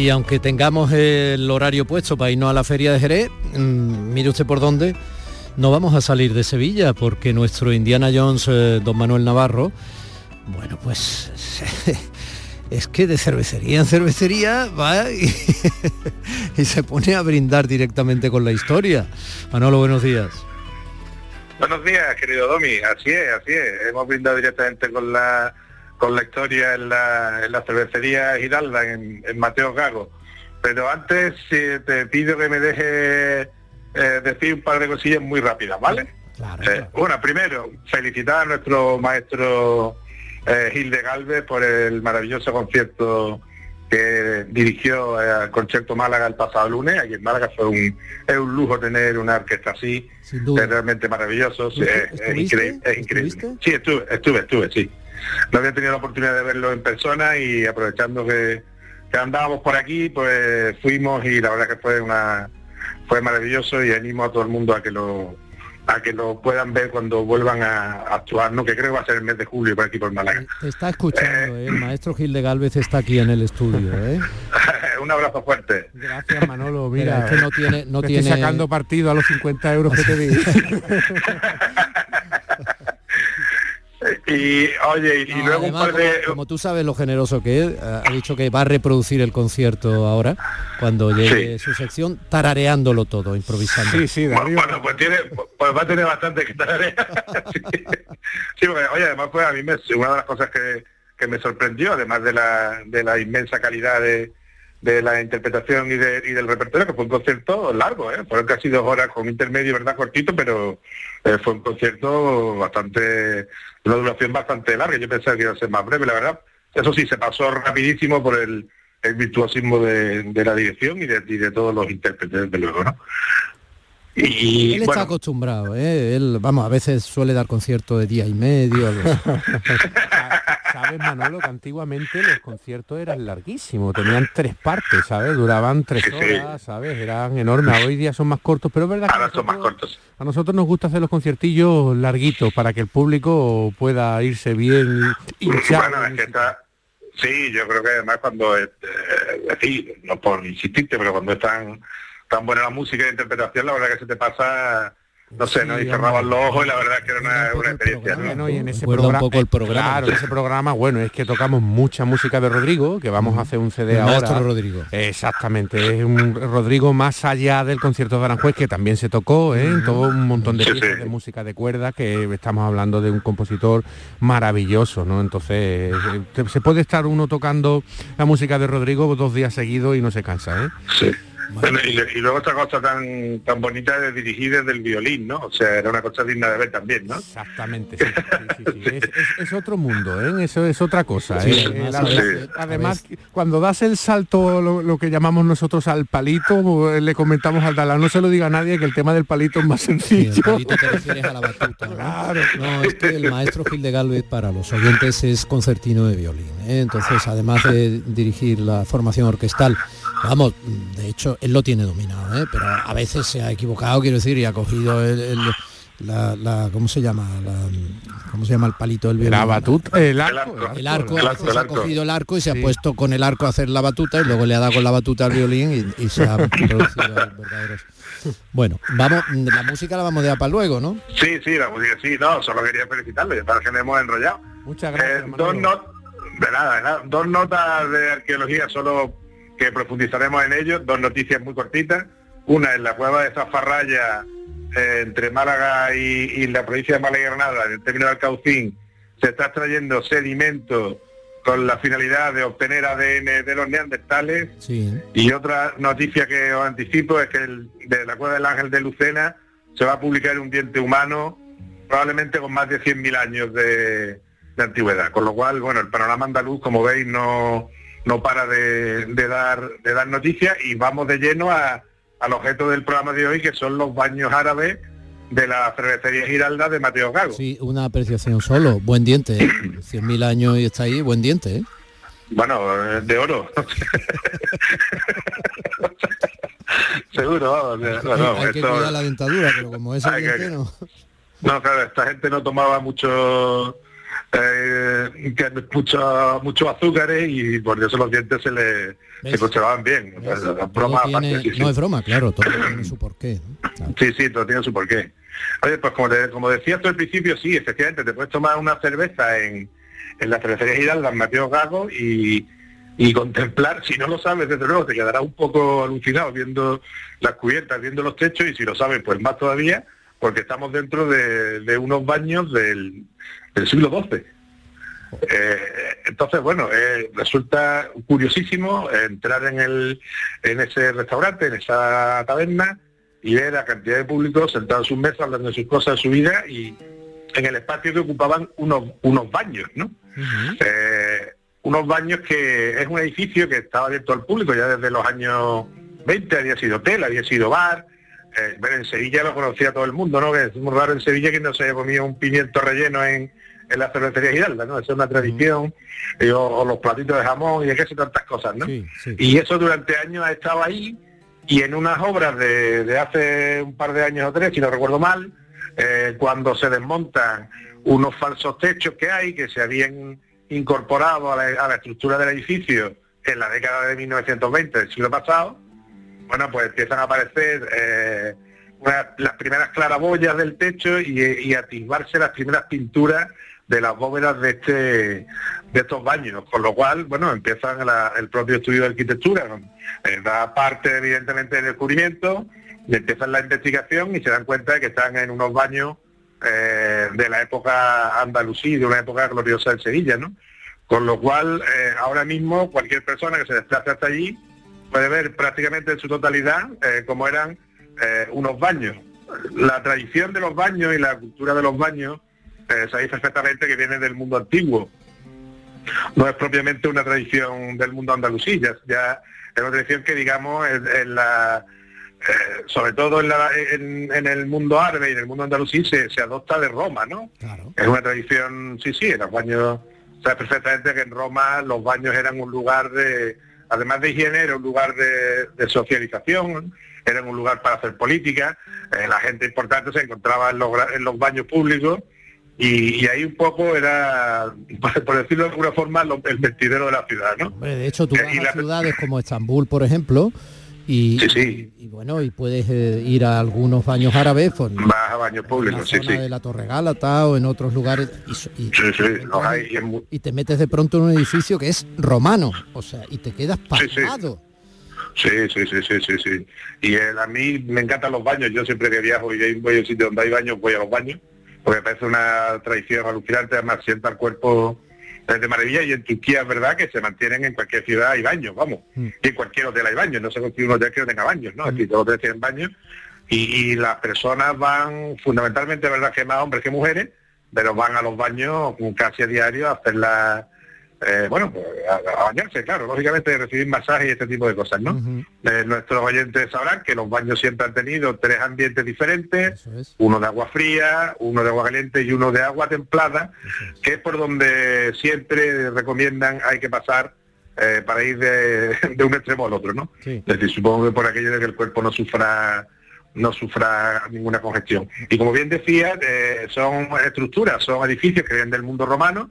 y aunque tengamos el horario puesto para irnos a la feria de Jerez, mmm, mire usted por dónde, no vamos a salir de Sevilla porque nuestro Indiana Jones, eh, don Manuel Navarro, bueno, pues es que de cervecería en cervecería va y se pone a brindar directamente con la historia. Manolo, buenos días. Buenos días, querido Domi. Así es, así es. Hemos brindado directamente con la con la historia en la, en la cervecería Giralda, en, en Mateo Gago. Pero antes eh, te pido que me dejes eh, decir un par de cosillas muy rápidas, ¿vale? Eh, Bueno, primero, felicitar a nuestro maestro eh, Gil de Galvez por el maravilloso concierto que dirigió eh, al concierto Málaga el pasado lunes. Aquí en Málaga fue un, es un lujo tener una orquesta así, es realmente maravilloso, sí, es, es increíble. es increíble. Sí, estuve, estuve, estuve, sí. No había tenido la oportunidad de verlo en persona y aprovechando que, que andábamos por aquí, pues fuimos y la verdad que fue una fue maravilloso y animo a todo el mundo a que lo a que lo puedan ver cuando vuelvan a actuar, ¿no? que creo que va a ser el mes de julio por aquí por Málaga. Te está escuchando, ¿eh? el maestro Gil de Galvez está aquí en el estudio. ¿eh? un abrazo fuerte. Gracias Manolo, mira, es que no tiene, no tiene... estoy sacando partido a los 50 euros que te di. Y oye, y, No, luego un par de... como, como tú sabes lo generoso que es, ha dicho que va a reproducir el concierto ahora, cuando llegue su sección, tarareándolo todo, improvisando. Bueno, bueno, pues tiene, pues va a tener bastante que tarea. sí. Sí, porque, oye, además pues a mí me, una de las cosas que, que me sorprendió, además de la, de la inmensa calidad de, de la interpretación y, de- y del repertorio, que fue un concierto largo, ¿eh? fueron casi dos horas con intermedio, ¿verdad? Cortito, pero eh, fue un concierto bastante, una duración bastante larga. Yo pensaba que iba a ser más breve, la verdad. Eso sí, se pasó rapidísimo por el, el virtuosismo de, de la dirección y de, y de todos los intérpretes, desde luego, ¿no? Y, Él está bueno, acostumbrado, ¿eh? Él, vamos, a veces suele dar concierto de día y medio. ¿Sabes, Manolo, que antiguamente los conciertos eran larguísimos, tenían tres partes, ¿sabes? Duraban tres Sí, sí. horas, ¿sabes? Eran enormes. Hoy día son más cortos, pero es verdad que ahora son más cortos. a nosotros nos gusta hacer los conciertillos larguitos para que el público pueda irse bien hinchado. Bueno, es que está... Sí, yo creo que además cuando, eh, decir, no por insistirte, pero cuando es tan, tan buena la música y la interpretación, la verdad que se te pasa, no sé, ¿no? Y cerrabas los ojos y la verdad que era una, una experiencia. ¿no? Bueno, y en ese un programa, poco el programa. Claro, en ese programa, bueno, es que tocamos mucha música de Rodrigo, que vamos a hacer un CD El ahora. maestro Rodrigo. Exactamente, es un Rodrigo más allá del concierto de Aranjuez, que también se tocó, ¿eh? en todo un montón de Sí, piezas sí. de música de cuerda, que estamos hablando de un compositor maravilloso, ¿no? Entonces, eh, se puede estar uno tocando la música de Rodrigo dos días seguidos y no se cansa, ¿eh? Sí. Bueno, y, le- y luego otra cosa tan tan bonita de dirigir desde el violín, ¿no? O sea, era una cosa digna de ver también, ¿no? Exactamente, sí, sí, sí, sí. Es, es- es otro mundo, ¿eh? Eso es otra cosa. Sí, ¿eh? además, La- a la- veces- además, cuando das el salto, lo, lo que llamamos nosotros al palito, eh, le comentamos al Dalán, no se lo diga a nadie que el tema del palito es más Sí, el sencillo. palito te refieres a la batuta, ¿no? No, es que el maestro Gil de Galvez para los oyentes es concertino de violín. ¿eh? Entonces, además de dirigir la formación orquestal, vamos, de hecho, él lo tiene dominado, ¿eh? pero a veces se ha equivocado, quiero decir, y ha cogido el, el- la, la- ¿cómo se llama? La- ¿Cómo se llama el palito del violín? La batuta, el arco, El arco, El a arco, ha cogido el arco y se ha puesto con el arco a hacer la batuta y luego le ha dado con la batuta al violín y, y se ha producido verdaderos. Bueno, vamos, la música la vamos a dejar para luego, ¿no? Sí, sí, la música sí, no, solo quería felicitarle, para que nos hemos enrollado. Muchas gracias, Eh, dos, Manolo. not- de nada, de nada. dos notas de arqueología, solo que profundizaremos en ello, dos noticias muy cortitas. Una en la cueva de Zafarraya, eh, entre Málaga y, y la provincia de Málaga y Granada, en el término del Caucín, se está extrayendo sedimento con la finalidad de obtener ADN de los neandertales. Sí. Y otra noticia que os anticipo es que el- de la cueva del Ángel de Lucena se va a publicar un diente humano probablemente con más de 100.000 años de, de antigüedad. Con lo cual, bueno, el panorama andaluz, como veis, no, no para de, de dar, de dar noticias y vamos de lleno a- al objeto del programa de hoy, que son los baños árabes de la cervecería Giralda de Mateo Gago. Sí, una apreciación solo. Buen diente, ¿eh? 100.000 años y está ahí, buen diente, ¿eh? Bueno, eh, de oro. Seguro, vamos. No, no, hay que esto- cuidar la dentadura, pero como es el Hay que-. No, claro, esta gente no tomaba mucho eh, que mucho mucho azúcares y por eso los dientes se le se conservaban bien. O sea, broma tiene- aparte, sí, sí. No es broma, claro, todo tiene su porqué. ¿no? Sí, sí, todo tiene su porqué. Oye, pues como, te- como decías tú al principio, sí, efectivamente, te puedes tomar una cerveza en, en la cervecería Giralda, en Mateo Gago, y, y contemplar, si no lo sabes, desde luego, te quedarás un poco alucinado viendo las cubiertas, viendo los techos, y si lo sabes, pues más todavía, porque estamos dentro de, de unos baños del, del siglo XII. Eh, entonces, bueno, eh, resulta curiosísimo entrar en, el, en ese restaurante, en esa taberna, y ver la cantidad de públicos sentados en sus mesas, hablando de sus cosas, de su vida y en el espacio que ocupaban unos, unos baños, ¿no? Eh, unos baños que es un edificio que estaba abierto al público ya desde los años 20, había sido hotel, había sido bar. Eh, bueno, en Sevilla lo conocía todo el mundo, ¿no? Que es muy raro en Sevilla que no se haya comido un pimiento relleno en, en la cervecería Giralda, ¿no? Esa es una tradición, y, o, o los platitos de jamón y queso y tantas cosas, ¿no? Y eso durante años ha estado ahí y en unas obras de, de hace un par de años o tres, si no recuerdo mal, eh, cuando se desmontan unos falsos techos que hay, que se habían incorporado a la, a la estructura del edificio en la década de 1920 del siglo pasado, bueno, pues empiezan a aparecer eh, las primeras claraboyas del techo y, y atisbarse las primeras pinturas de las bóvedas de este de estos baños, con lo cual, bueno, empiezan el propio estudio de arquitectura. Eh, da parte evidentemente del descubrimiento, y empiezan la investigación y se dan cuenta de que están en unos baños eh, de la época andalusí, de una época gloriosa de Sevilla, ¿no? Con lo cual, ahora mismo cualquier persona que se desplace hasta allí puede ver prácticamente en su totalidad eh, cómo eran eh, unos baños. La tradición de los baños y la cultura de los baños, eh, sabéis perfectamente que viene del mundo antiguo. No es propiamente una tradición del mundo andalusí, ya, ya es una tradición que digamos en, en la eh, sobre todo en, la- en- en el mundo árabe y en el mundo andalusí se, se adopta de Roma, ¿no? Es una tradición, sí, sí, en los baños, sabes perfectamente que en Roma los baños eran un lugar de, además de higiene, era un lugar de, de socialización, eran un lugar para hacer política, eh, la gente importante se encontraba en los, en los baños públicos y, y ahí un poco era, por decirlo de alguna forma, lo- el vestidero de la ciudad, ¿no? Hombre, de hecho, tú Eh, vas y a la- ciudades como Estambul, por ejemplo, y, y- y bueno, y puedes eh, ir a algunos baños árabes, pues, Vas a baños públicos, sí, sí. de la Torre Gálata o en otros lugares, y, so- y- Sí, sí, los hay y en mu- y te metes de pronto en un edificio que es romano, o sea, y te quedas pasmado. Sí, sí, sí, sí, sí, sí. Y a mí me encantan los baños. Yo siempre que viajo y voy a un sitio donde hay baños, voy a los baños. Porque me parece una tradición alucinante, además sienta el cuerpo de maravilla. Y en Turquía es verdad que se mantienen en cualquier ciudad hay baños, vamos. Y en cualquier hotel hay baños. No se construye un hotel que no tenga baños, ¿no? Aquí todos los hoteles tienen baños. Y, y las personas van, fundamentalmente, verdad que más hombres que mujeres, pero van a los baños casi a diario a hacer la... eh, bueno, pues, a, a bañarse, claro, lógicamente recibir masajes y este tipo de cosas, ¿no? Eh, nuestros oyentes sabrán que los baños siempre han tenido tres ambientes diferentes, uno de agua fría, uno de agua caliente y uno de agua templada, que es por donde siempre recomiendan hay que pasar eh, para ir de, de un extremo al otro, ¿no? Es decir, supongo que por aquello de que el cuerpo no sufra no sufra ninguna congestión. Y como bien decía, eh, son estructuras, son edificios que vienen del mundo romano,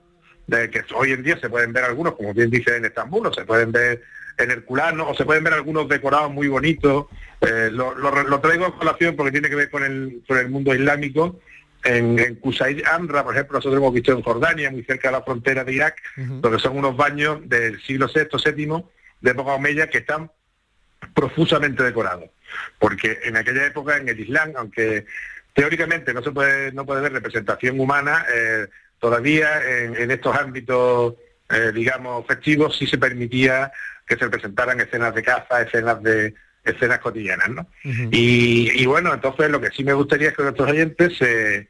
de que hoy en día se pueden ver algunos, como bien dice en Estambul, o se pueden ver en Herculano, o se pueden ver algunos decorados muy bonitos. Eh, lo, lo- lo traigo a colación porque tiene que ver con el, con el mundo islámico. En, en Amra, por ejemplo, nosotros hemos visto en Jordania, muy cerca de la frontera de Irak, donde son unos baños del siglo VI, VII, de época omeya, que están profusamente decorados. Porque en aquella época, en el Islam, aunque teóricamente no se puede, no puede ver representación humana, eh, todavía en, en estos ámbitos, eh, digamos, festivos, sí se permitía que se representaran escenas de caza, escenas de escenas cotidianas, ¿no? Y, y bueno, entonces lo que sí me gustaría es que nuestros oyentes se,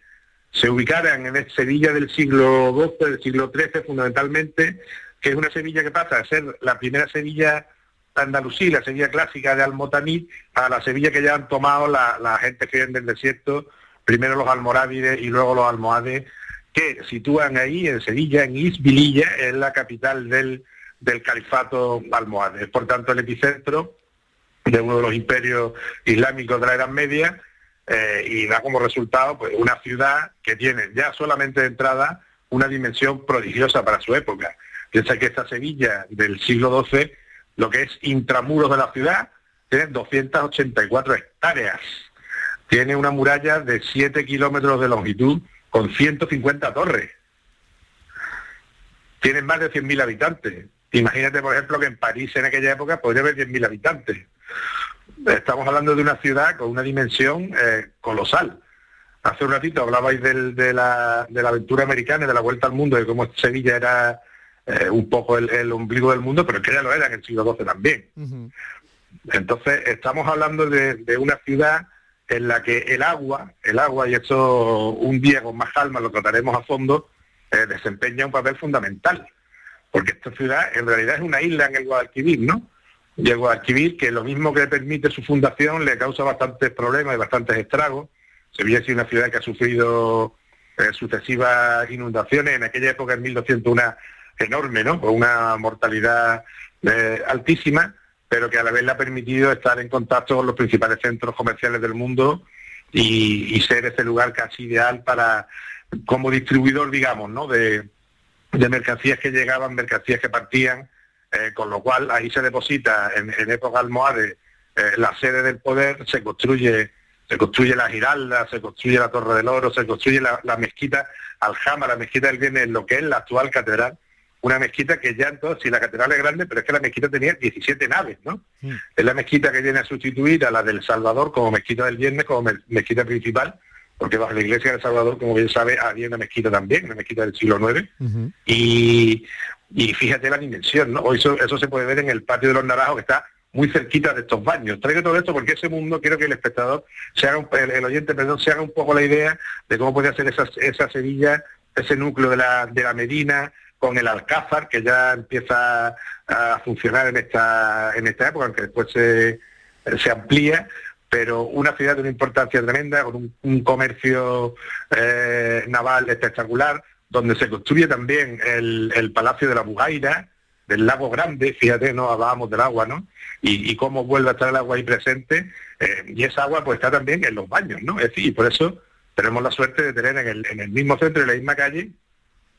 se ubicaran en el Sevilla del siglo XII, del siglo XIII fundamentalmente, que es una Sevilla que pasa a ser la primera Sevilla andalusí, la Sevilla clásica de Almotanid, a la Sevilla que ya han tomado la, la gente que viene del desierto, primero los almorávides y luego los almohades, que sitúan ahí en Sevilla, en Isbililla, es la capital del, del califato almohade. Es por tanto el epicentro de uno de los imperios islámicos de la Edad Media eh, y da como resultado pues una ciudad que tiene ya solamente de entrada una dimensión prodigiosa para su época. Piensa que esta Sevilla del siglo XII, lo que es intramuros de la ciudad, tiene 284 hectáreas. Tiene una muralla de 7 kilómetros de longitud con 150 torres. Tiene más de 100.000 habitantes. Imagínate, por ejemplo, que en París en aquella época podría haber 10.000 habitantes. Estamos hablando de una ciudad con una dimensión eh, colosal. Hace un ratito hablabais del- de, la, de la aventura americana, y de la vuelta al mundo, de cómo Sevilla era eh, un poco el, el ombligo del mundo, pero que ya lo era en el siglo XII también. Entonces, estamos hablando de, de una ciudad en la que el agua, el agua, y eso un día con más calma lo trataremos a fondo, eh, desempeña un papel fundamental. Porque esta ciudad en realidad es una isla en el Guadalquivir, ¿no? Y el Guadalquivir, que lo mismo que permite su fundación, le causa bastantes problemas y bastantes estragos. Sevilla es una ciudad que ha sufrido eh, sucesivas inundaciones, en aquella época en 1200 una enorme, ¿no? Con una mortalidad eh, altísima, pero que a la vez le ha permitido estar en contacto con los principales centros comerciales del mundo y, ser ese lugar casi ideal para, como distribuidor, digamos, ¿no? De, mercancías que llegaban, mercancías que partían, eh, con lo cual ahí se deposita en, época almohade eh, la sede del poder, se construye se construye la Giralda, se construye la Torre del Oro, se construye la, la mezquita Aljama, la mezquita del Bien en lo que es la actual catedral, una mezquita que ya entonces, si la catedral es grande, pero es que la mezquita tenía 17 naves, ¿no? Es la mezquita que viene a sustituir a la del Salvador como mezquita del viernes, como mezquita principal, porque bajo la iglesia del Salvador, como bien sabe, había una mezquita también, una mezquita del siglo IX, y, fíjate la dimensión, ¿no? Eso, eso se puede ver en el patio de los Naranjos, que está muy cerquita de estos baños. Traigo todo esto porque ese mundo quiero que el espectador, se haga el, oyente, perdón, se haga un poco la idea de cómo puede hacer esa, esa Sevilla, ese núcleo de la, de la Medina, con el Alcázar, que ya empieza a funcionar en esta, en esta época, aunque después se, se amplía, pero una ciudad de una importancia tremenda, con un, comercio eh, naval espectacular, donde se construye también el, Palacio de la Bugaira, del Lago Grande, fíjate, no hablábamos del agua, ¿no? Y, cómo vuelve a estar el agua ahí presente, eh, y esa agua pues está también en los baños, ¿no? Es decir, y por eso tenemos la suerte de tener en el, en el mismo centro, en la misma calle,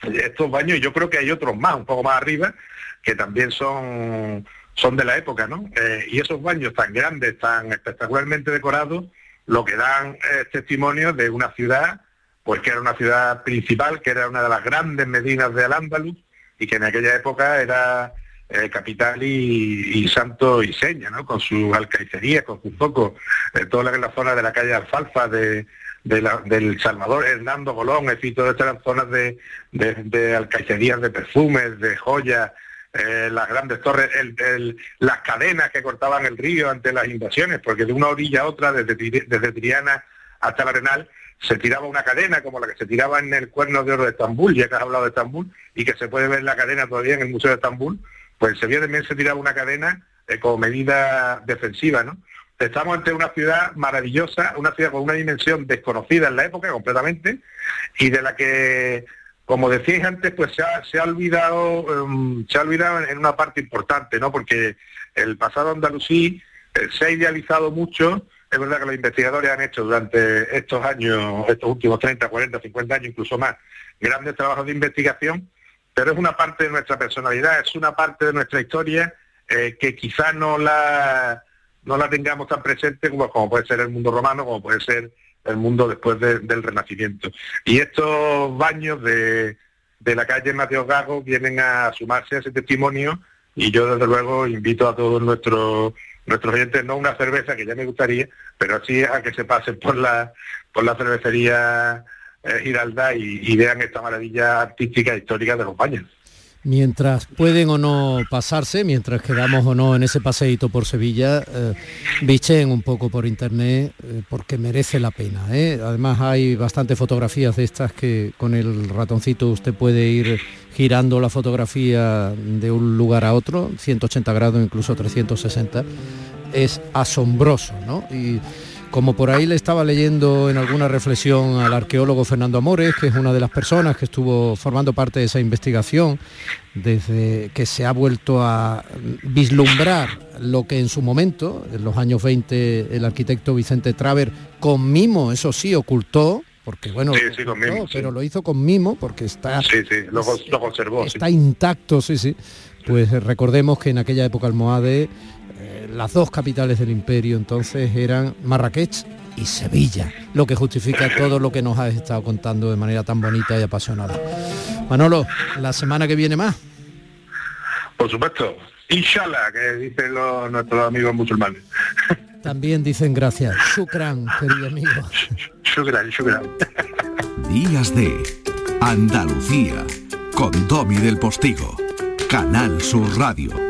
estos baños, y yo creo que hay otros más, un poco más arriba, que también son, son de la época, ¿no? Eh, y esos baños tan grandes, tan espectacularmente decorados, lo que dan es testimonio de una ciudad, pues que era una ciudad principal, que era una de las grandes medinas de Al-Ándalus, y que en aquella época era eh, capital y, santo y seña, ¿no? Con sus alcaicerías, con sus focos, eh, toda la, la zona de la calle Alfalfa, de, del Salvador, Hernando Golón, es decir, todas estas zonas de, de, de de perfumes, de joyas, eh, las grandes torres, las cadenas que cortaban el río ante las invasiones, porque de una orilla a otra, desde, desde Triana hasta el Arenal, se tiraba una cadena como la que se tiraba en el Cuerno de Oro de Estambul, ya que has hablado de Estambul, y que se puede ver la cadena todavía en el Museo de Estambul, pues se Sevilla también se tiraba una cadena eh, como medida defensiva, ¿no? Estamos ante una ciudad maravillosa, una ciudad con una dimensión desconocida en la época completamente y de la que, como decíais antes, pues se ha, olvidado, em, se ha olvidado en una parte importante, ¿no? Porque el pasado andalusí eh, se ha idealizado mucho. Es verdad que los investigadores han hecho durante estos años, estos últimos 30, 40, 50 años, incluso más, grandes trabajos de investigación, pero es una parte de nuestra personalidad, es una parte de nuestra historia eh, que quizás no la no la tengamos tan presente como, puede ser el mundo romano, como puede ser el mundo después del Renacimiento. Y estos baños de, de la calle Mateo Gago vienen a sumarse a ese testimonio y yo desde luego invito a todos nuestros nuestros oyentes, no una cerveza que ya me gustaría, pero así a que se pasen por la por la cervecería eh, Giralda y, y vean esta maravilla artística e histórica de los baños mientras pueden o no pasarse, mientras quedamos o no en ese paseíto por Sevilla, eh, un poco por internet eh, porque merece la pena. ¿eh? Además hay bastantes fotografías de estas que con el ratoncito usted puede ir girando la fotografía de un lugar a otro, 180 grados, incluso 360. Es asombroso, ¿no? Como por ahí le estaba leyendo en alguna reflexión al arqueólogo Fernando Amores, que es una de las personas que estuvo formando parte de esa investigación, desde que se ha vuelto a vislumbrar lo que en su momento, en los años 20, el arquitecto Vicente Traver, con mimo, eso sí, ocultó, porque bueno, pero lo hizo con mimo porque está, sí, lo, conservó, está intacto, sí, sí. Pues recordemos que en aquella época almohade las dos capitales del imperio entonces eran Marrakech y Sevilla, lo que justifica todo lo que nos has estado contando de manera tan bonita y apasionada. Manolo, la semana que viene más. Por supuesto, inshallah, que dicen los, nuestros amigos musulmanes. También dicen gracias. Shukran, querido amigo. Shukran, shukran. Días de Andalucía, con Domi del Postigo, Canal Sur Radio.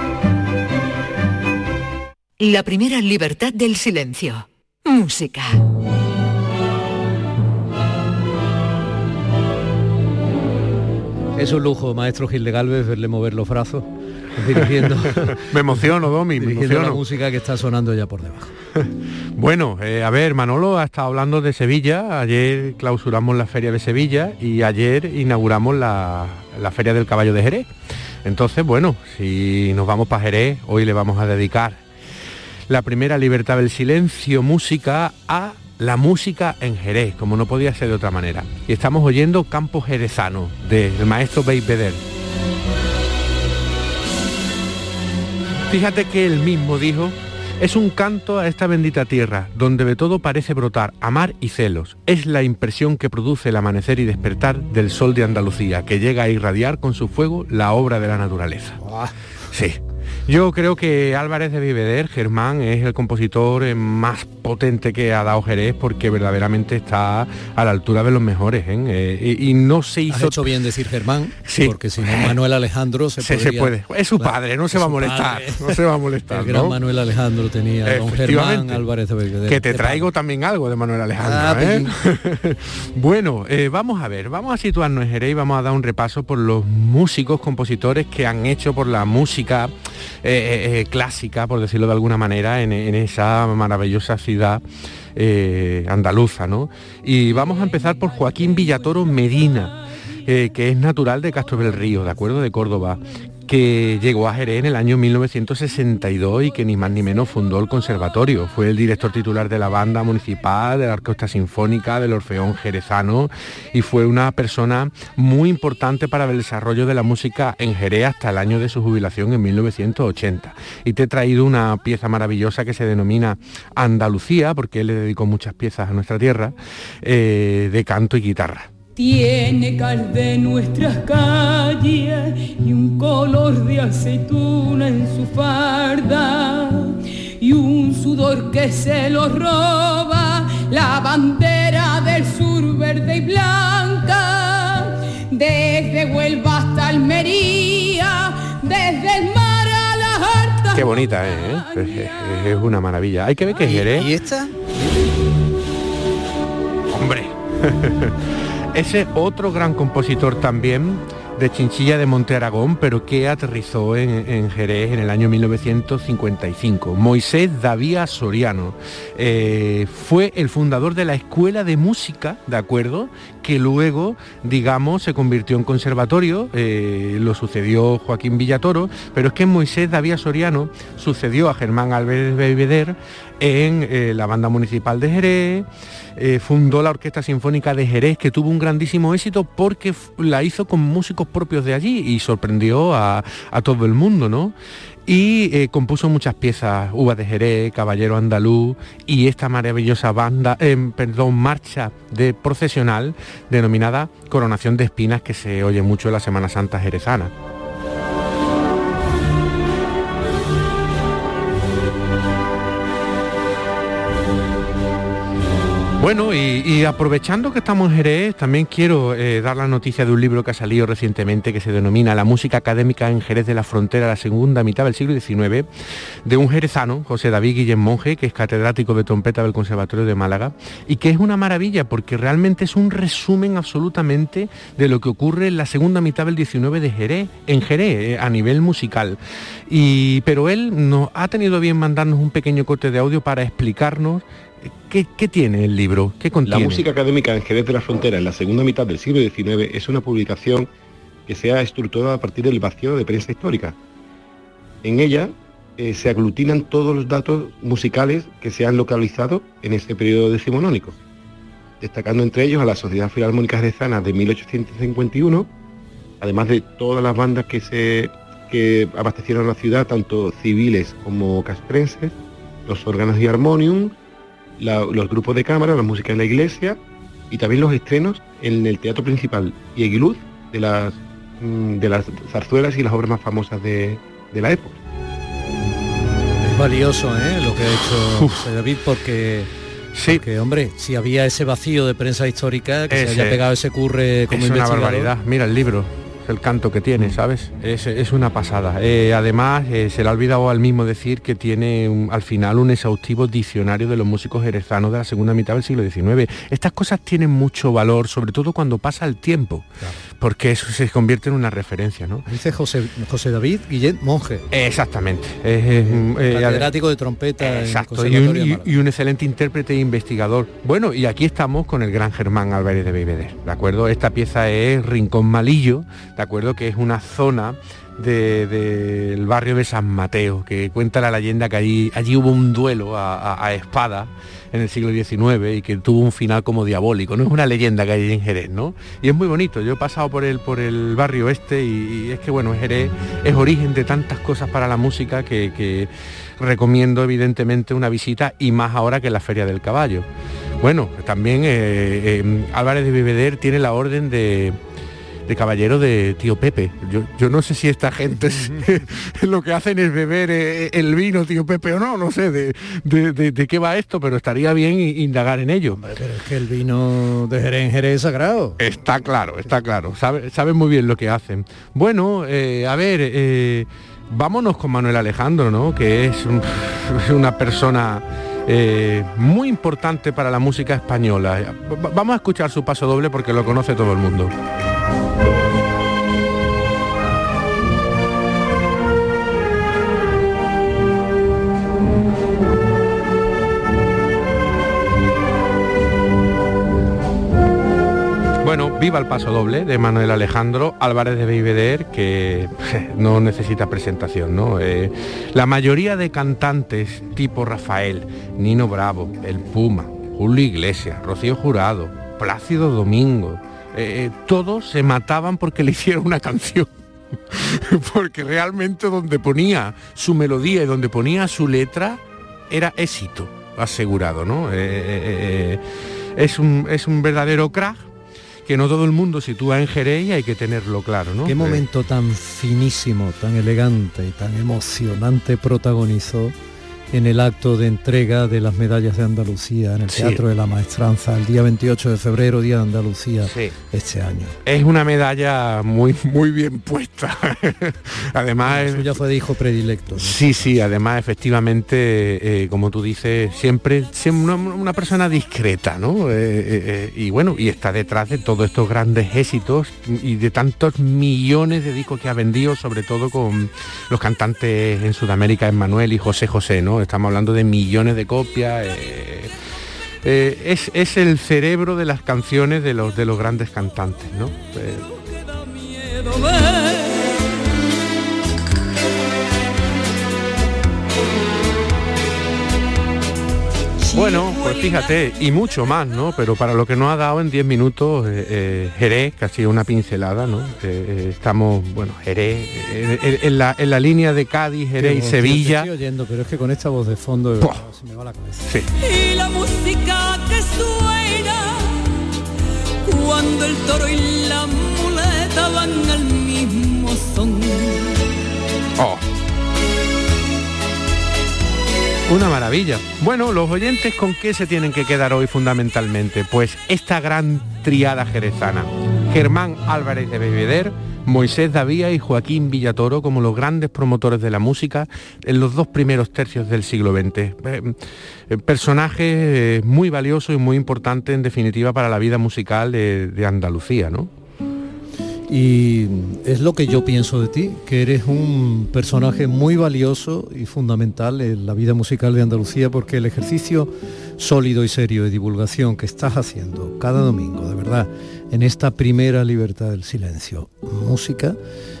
La primera libertad del silencio. Música. Es un lujo, maestro Gil de Galvez, verle mover los brazos dirigiendo. me emociono, Domi, me dirigiendo emociono. la música que está sonando ya por debajo. Bueno, eh, a ver, Manolo ha estado hablando de Sevilla. Ayer clausuramos la Feria de Sevilla y ayer inauguramos la, la Feria del Caballo de Jerez. Entonces, bueno, si nos vamos para Jerez, hoy le vamos a dedicar la primera libertad del silencio, música, a la música en Jerez, como no podía ser de otra manera. Y estamos oyendo Campo Jerezano, del maestro Beibeder. Fíjate que él mismo dijo, es un canto a esta bendita tierra, donde de todo parece brotar amar y celos. Es la impresión que produce el amanecer y despertar del sol de Andalucía, que llega a irradiar con su fuego la obra de la naturaleza. Sí. Yo creo que Álvarez de Viveder, Germán, es el compositor eh, más potente que ha dado Jerez porque verdaderamente está a la altura de los mejores. ¿eh? Eh, y, y no se hizo... Has hecho bien decir Germán, Sí. porque si no Manuel Alejandro se, Se- se podría- puede. Es su padre, no se va a molestar, padre. no se va a molestar, El gran ¿no? Manuel Alejandro tenía don Germán. Álvarez de Belvedere. Que te traigo también algo de Manuel Alejandro. Ah, ¿eh? bueno, eh, vamos a ver, vamos a situarnos en Jerez y vamos a dar un repaso por los músicos, compositores que han hecho por la música eh, eh, eh, clásica, por decirlo de alguna manera, en, esa maravillosa ciudad andaluza, ¿no? Y vamos a empezar por Joaquín Villatoro Medina, que es natural de Castro del Río, ¿de acuerdo? De Córdoba que llegó a Jerez en el año 1962 y que ni más ni menos fundó el conservatorio. Fue el director titular de la banda municipal, de la orquesta sinfónica, del Orfeón Jerezano y fue una persona muy importante para el desarrollo de la música en Jerez hasta el año de su jubilación en 1980. Y te he traído una pieza maravillosa que se denomina Andalucía, porque él le dedicó muchas piezas a nuestra tierra, eh, de canto y guitarra. Tiene cal de nuestras calles de aceituna en su farda y un sudor que se lo roba la bandera del sur verde y blanca desde Huelva hasta Almería desde el mar a las hartas Qué bonita es, ¿eh? Es- es- es una maravilla. Hay que ver que Jerez... ¿Y esta? Hombre. Ese otro gran compositor también de Chinchilla de Monte Aragón, pero que aterrizó en, en Jerez en el año 1955. Moisés Davía Soriano eh, fue el fundador de la Escuela de Música, ¿de acuerdo? Que luego, digamos, se convirtió en conservatorio, eh, lo sucedió Joaquín Villatoro, pero es que Moisés Davía Soriano sucedió a Germán Álvarez Belvedere en eh, la banda municipal de Jerez, eh, fundó la Orquesta Sinfónica de Jerez, que tuvo un grandísimo éxito porque la hizo con músicos propios de allí y sorprendió a, a todo el mundo, ¿no? Y eh, compuso muchas piezas, Uvas de Jerez, Caballero Andaluz y esta maravillosa banda, eh, perdón, marcha de procesional denominada Coronación de Espinas que se oye mucho en la Semana Santa jerezana. Bueno, y, aprovechando que estamos en Jerez, también quiero eh, dar la noticia de un libro que ha salido recientemente que se denomina La música académica en Jerez de la Frontera, la segunda mitad del siglo XIX, de un jerezano, José David Guillén Monge, que es catedrático de trompeta del Conservatorio de Málaga, y que es una maravilla porque realmente es un resumen absolutamente de lo que ocurre en la segunda mitad del XIX de Jerez, en Jerez, eh, a nivel musical. Y, pero él nos ha tenido bien mandarnos un pequeño corte de audio para explicarnos ¿Qué, qué tiene el libro? ¿Qué La contiene? música académica en Jerez de la Frontera en la segunda mitad del siglo XIX es una publicación que se ha estructurado a partir del vacío de prensa histórica. En ella eh, se aglutinan todos los datos musicales que se han localizado en este periodo decimonónico, destacando entre ellos a la Sociedad Filarmónica Jerezana de 1851, además de todas las bandas que se que abastecieron la ciudad, tanto civiles como castrenses, los órganos y armonium, la- los grupos de cámara, la música en la iglesia y también los estrenos en el teatro principal y Eguiluz de las mm, de las zarzuelas y las obras más famosas de, de la época. Es valioso ¿eh? lo que ha hecho José David porque, sí. porque, hombre, si había ese vacío de prensa histórica, que Ese- se haya pegado ese curre como es una barbaridad. Mira el libro, el canto que tiene, ¿sabes? Es, es una pasada. Eh, además, eh, se le ha olvidado al mismo decir que tiene un- al final un exhaustivo diccionario de los músicos jerezanos de la segunda mitad del siglo XIX. Estas cosas tienen mucho valor, sobre todo cuando pasa el tiempo, porque eso se convierte en una referencia, ¿no? Dice José, José David Guillet Monje. Exactamente. Es, eh, catedrático de trompeta en Exacto, y un, y- y excelente intérprete e investigador. Bueno, y aquí estamos con el gran Germán Álvarez de Beiveder, ¿de acuerdo? Esta pieza es Rincón Malillo, ¿de acuerdo? Que es una zona de- del barrio de San Mateo, que cuenta la leyenda que allí, allí hubo un duelo a, espada en el siglo XIX y que tuvo un final como diabólico, ¿no? Es una leyenda que hay en Jerez, ¿no? Y es muy bonito, yo he pasado por el, por el barrio este y, es que, bueno, Jerez es origen de tantas cosas para la música que, que recomiendo evidentemente una visita y más ahora que la Feria del Caballo. Bueno, también eh, eh, Álvarez de Bebeder tiene la orden de, de caballero de tío Pepe. Yo, yo no sé si esta gente es- lo que hacen es beber eh, el vino tío Pepe o no, no sé de, de- de- de qué va esto, pero estaría bien indagar en ello. Pero es que el vino de Jerez en Jerez es sagrado. Está claro, está claro. Sabe- saben muy bien lo que hacen. Bueno, eh, a ver, eh, vámonos con Manuel Alejandro, ¿no? Que es un- una persona eh, muy importante para la música española. Va- Vamos a escuchar su paso doble porque lo conoce todo el mundo. Viva el paso doble de Manuel Alejandro Álvarez de Beiveder, que no necesita presentación, ¿no? Eh, la mayoría de cantantes tipo Rafael, Nino Bravo, El Puma, Julio Iglesias, Rocío Jurado, Plácido Domingo, eh, eh, todos se mataban porque le hicieron una canción. porque realmente donde ponía su melodía y donde ponía su letra era éxito asegurado, ¿no? Es, un, es un verdadero crack que no todo el mundo sitúa en Jerez y hay que tenerlo claro, ¿no? Qué momento tan finísimo, tan elegante y tan emocionante protagonizó en el acto de entrega de las medallas de Andalucía en el Sí. Teatro de la Maestranza el día 28 de febrero, Día de Andalucía, Sí. este año. Es una medalla muy muy bien puesta. además ya fue de hijo predilecto. ¿no? Sí, sí, además efectivamente, eh, como tú dices, siempre, siempre una, una persona discreta, ¿no? Eh, eh, y bueno, y está detrás de todos estos grandes éxitos y de tantos millones de discos que ha vendido, sobre todo con los cantantes en Sudamérica, Emmanuel y José José, ¿no? Estamos hablando de millones de copias. eh, eh, es, es el cerebro de las canciones de los, de los grandes cantantes, ¿no? Bueno, pues fíjate, y mucho más, ¿no? Pero para lo que nos ha dado en 10 minutos, eh, eh, Jerez, que ha sido una pincelada, ¿no? Eh, eh, estamos, bueno, Jerez, eh, en, en la, en la línea de Cádiz, Jerez y Sevilla. estoy oyendo, pero es que con esta voz de fondo se me va la cabeza. Sí. Y la música que suena cuando el toro y la muleta van al mismo son. Oh. Una maravilla. Bueno, los oyentes con qué se tienen que quedar hoy fundamentalmente? Pues esta gran triada jerezana. Germán Álvarez de Bebeder, Moisés Davía y Joaquín Villatoro como los grandes promotores de la música en los dos primeros tercios del siglo XX. Eh, eh, personajes eh, muy valiosos y muy importantes en definitiva para la vida musical de, de Andalucía, ¿no? Y es lo que yo pienso de ti, que eres un personaje muy valioso y fundamental en la vida musical de Andalucía, porque el ejercicio sólido y serio de divulgación que estás haciendo cada domingo, de verdad, en esta primera libertad del silencio. Música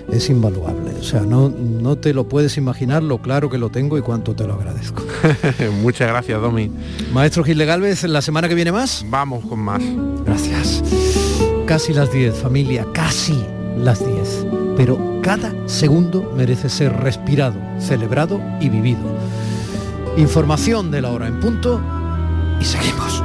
es invaluable. O sea, no, no te lo puedes imaginar lo claro que lo tengo y cuánto te lo agradezco. Muchas gracias, Domi. Maestro Gil de Galvez, ¿la semana que viene más? Vamos con más. Gracias. Casi las 10, familia, casi las 10. Pero cada segundo merece ser respirado, celebrado y vivido. Información de la hora en punto y seguimos.